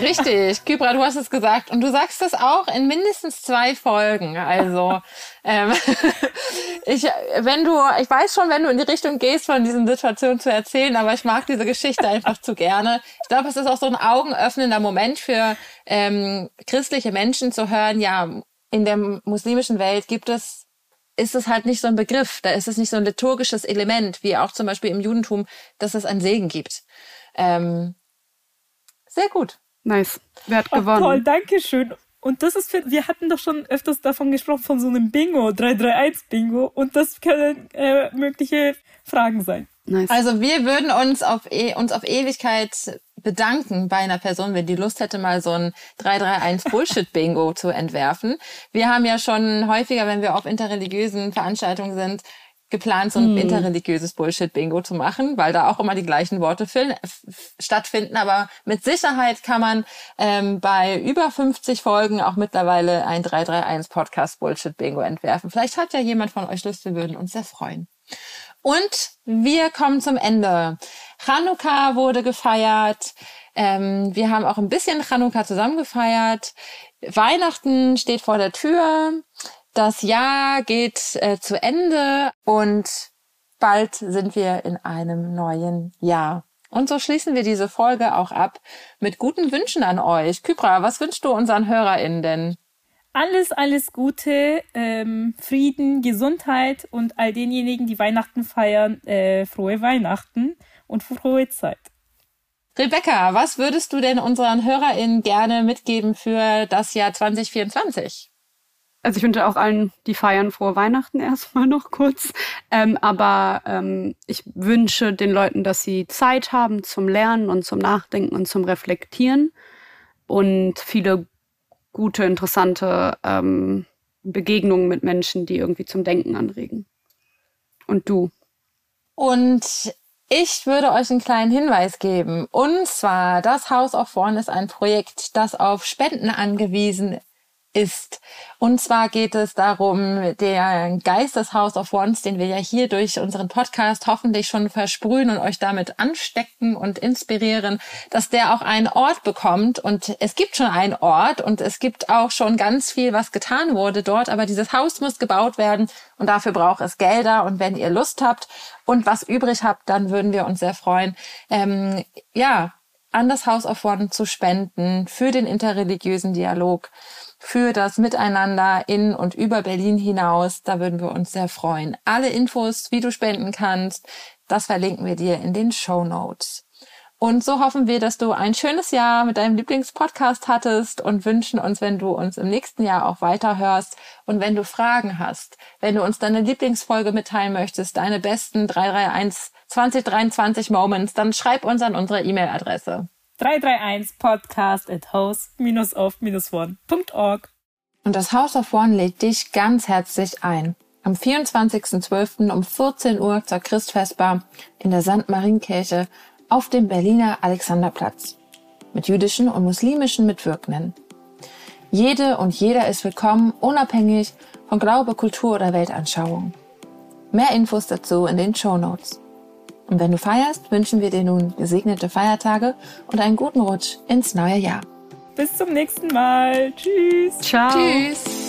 richtig. [LAUGHS] Kybra, du hast es gesagt. Und du sagst es auch in mindestens zwei Folgen. Also, [LAUGHS] ähm, [LAUGHS] ich, wenn du, ich weiß schon, wenn du in die Richtung gehst, von diesen Situationen zu erzählen, aber ich mag diese Geschichte einfach zu gerne. Ich glaube, es ist auch so ein augenöffnender Moment für ähm, christliche Menschen zu hören, ja, in der muslimischen Welt gibt es ist es halt nicht so ein Begriff, da ist es nicht so ein liturgisches Element, wie auch zum Beispiel im Judentum, dass es einen Segen gibt. Ähm, sehr gut. Nice. Wer hat gewonnen? toll, danke schön. Und das ist für, wir hatten doch schon öfters davon gesprochen, von so einem Bingo, 331-Bingo. Und das können äh, mögliche Fragen sein. Nice. Also wir würden uns auf, e uns auf Ewigkeit bedanken bei einer Person, wenn die Lust hätte, mal so ein 331 [LAUGHS] Bullshit-Bingo zu entwerfen. Wir haben ja schon häufiger, wenn wir auf interreligiösen Veranstaltungen sind, geplant, so ein interreligiöses Bullshit-Bingo zu machen, weil da auch immer die gleichen Worte stattfinden. Aber mit Sicherheit kann man ähm, bei über 50 Folgen auch mittlerweile ein 331 Podcast Bullshit-Bingo entwerfen. Vielleicht hat ja jemand von euch Lust, wir würden uns sehr freuen. Und wir kommen zum Ende. Chanukka wurde gefeiert. Ähm, wir haben auch ein bisschen Chanukka zusammen gefeiert. Weihnachten steht vor der Tür. Das Jahr geht äh, zu Ende und bald sind wir in einem neuen Jahr. Und so schließen wir diese Folge auch ab mit guten Wünschen an euch. Kybra, was wünschst du unseren HörerInnen denn? Alles, alles Gute, ähm, Frieden, Gesundheit und all denjenigen, die Weihnachten feiern, äh, frohe Weihnachten und frohe Zeit. Rebecca, was würdest du denn unseren HörerInnen gerne mitgeben für das Jahr 2024? Also ich wünsche auch allen, die feiern, frohe Weihnachten erstmal noch kurz. Ähm, aber ähm, ich wünsche den Leuten, dass sie Zeit haben zum Lernen und zum Nachdenken und zum Reflektieren und viele gute, interessante ähm, Begegnungen mit Menschen, die irgendwie zum Denken anregen. Und du? Und ich würde euch einen kleinen Hinweis geben. Und zwar, das House of One ist ein Projekt, das auf Spenden angewiesen ist. Und zwar geht es darum, der Geist des House of Ones, den wir ja hier durch unseren Podcast hoffentlich schon versprühen und euch damit anstecken und inspirieren, dass der auch einen Ort bekommt. Und es gibt schon einen Ort und es gibt auch schon ganz viel, was getan wurde dort. Aber dieses Haus muss gebaut werden und dafür braucht es Gelder. Und wenn ihr Lust habt und was übrig habt, dann würden wir uns sehr freuen. Ähm, ja, an das House of One zu spenden für den interreligiösen Dialog, für das Miteinander in und über Berlin hinaus. Da würden wir uns sehr freuen. Alle Infos, wie du spenden kannst, das verlinken wir dir in den Show Notes. Und so hoffen wir, dass du ein schönes Jahr mit deinem Lieblingspodcast hattest und wünschen uns, wenn du uns im nächsten Jahr auch weiterhörst und wenn du Fragen hast, wenn du uns deine Lieblingsfolge mitteilen möchtest, deine besten 331 2023 Moments, dann schreib uns an unsere E-Mail-Adresse. 331 podcast at house-of-one.org. Und das House of One lädt dich ganz herzlich ein. Am 24.12. um 14 Uhr zur Christfestbar in der St. Marienkirche auf dem Berliner Alexanderplatz mit jüdischen und muslimischen Mitwirkenden. Jede und jeder ist willkommen, unabhängig von Glaube, Kultur oder Weltanschauung. Mehr Infos dazu in den Show Notes. Und wenn du feierst, wünschen wir dir nun gesegnete Feiertage und einen guten Rutsch ins neue Jahr. Bis zum nächsten Mal. Tschüss. Ciao. Tschüss.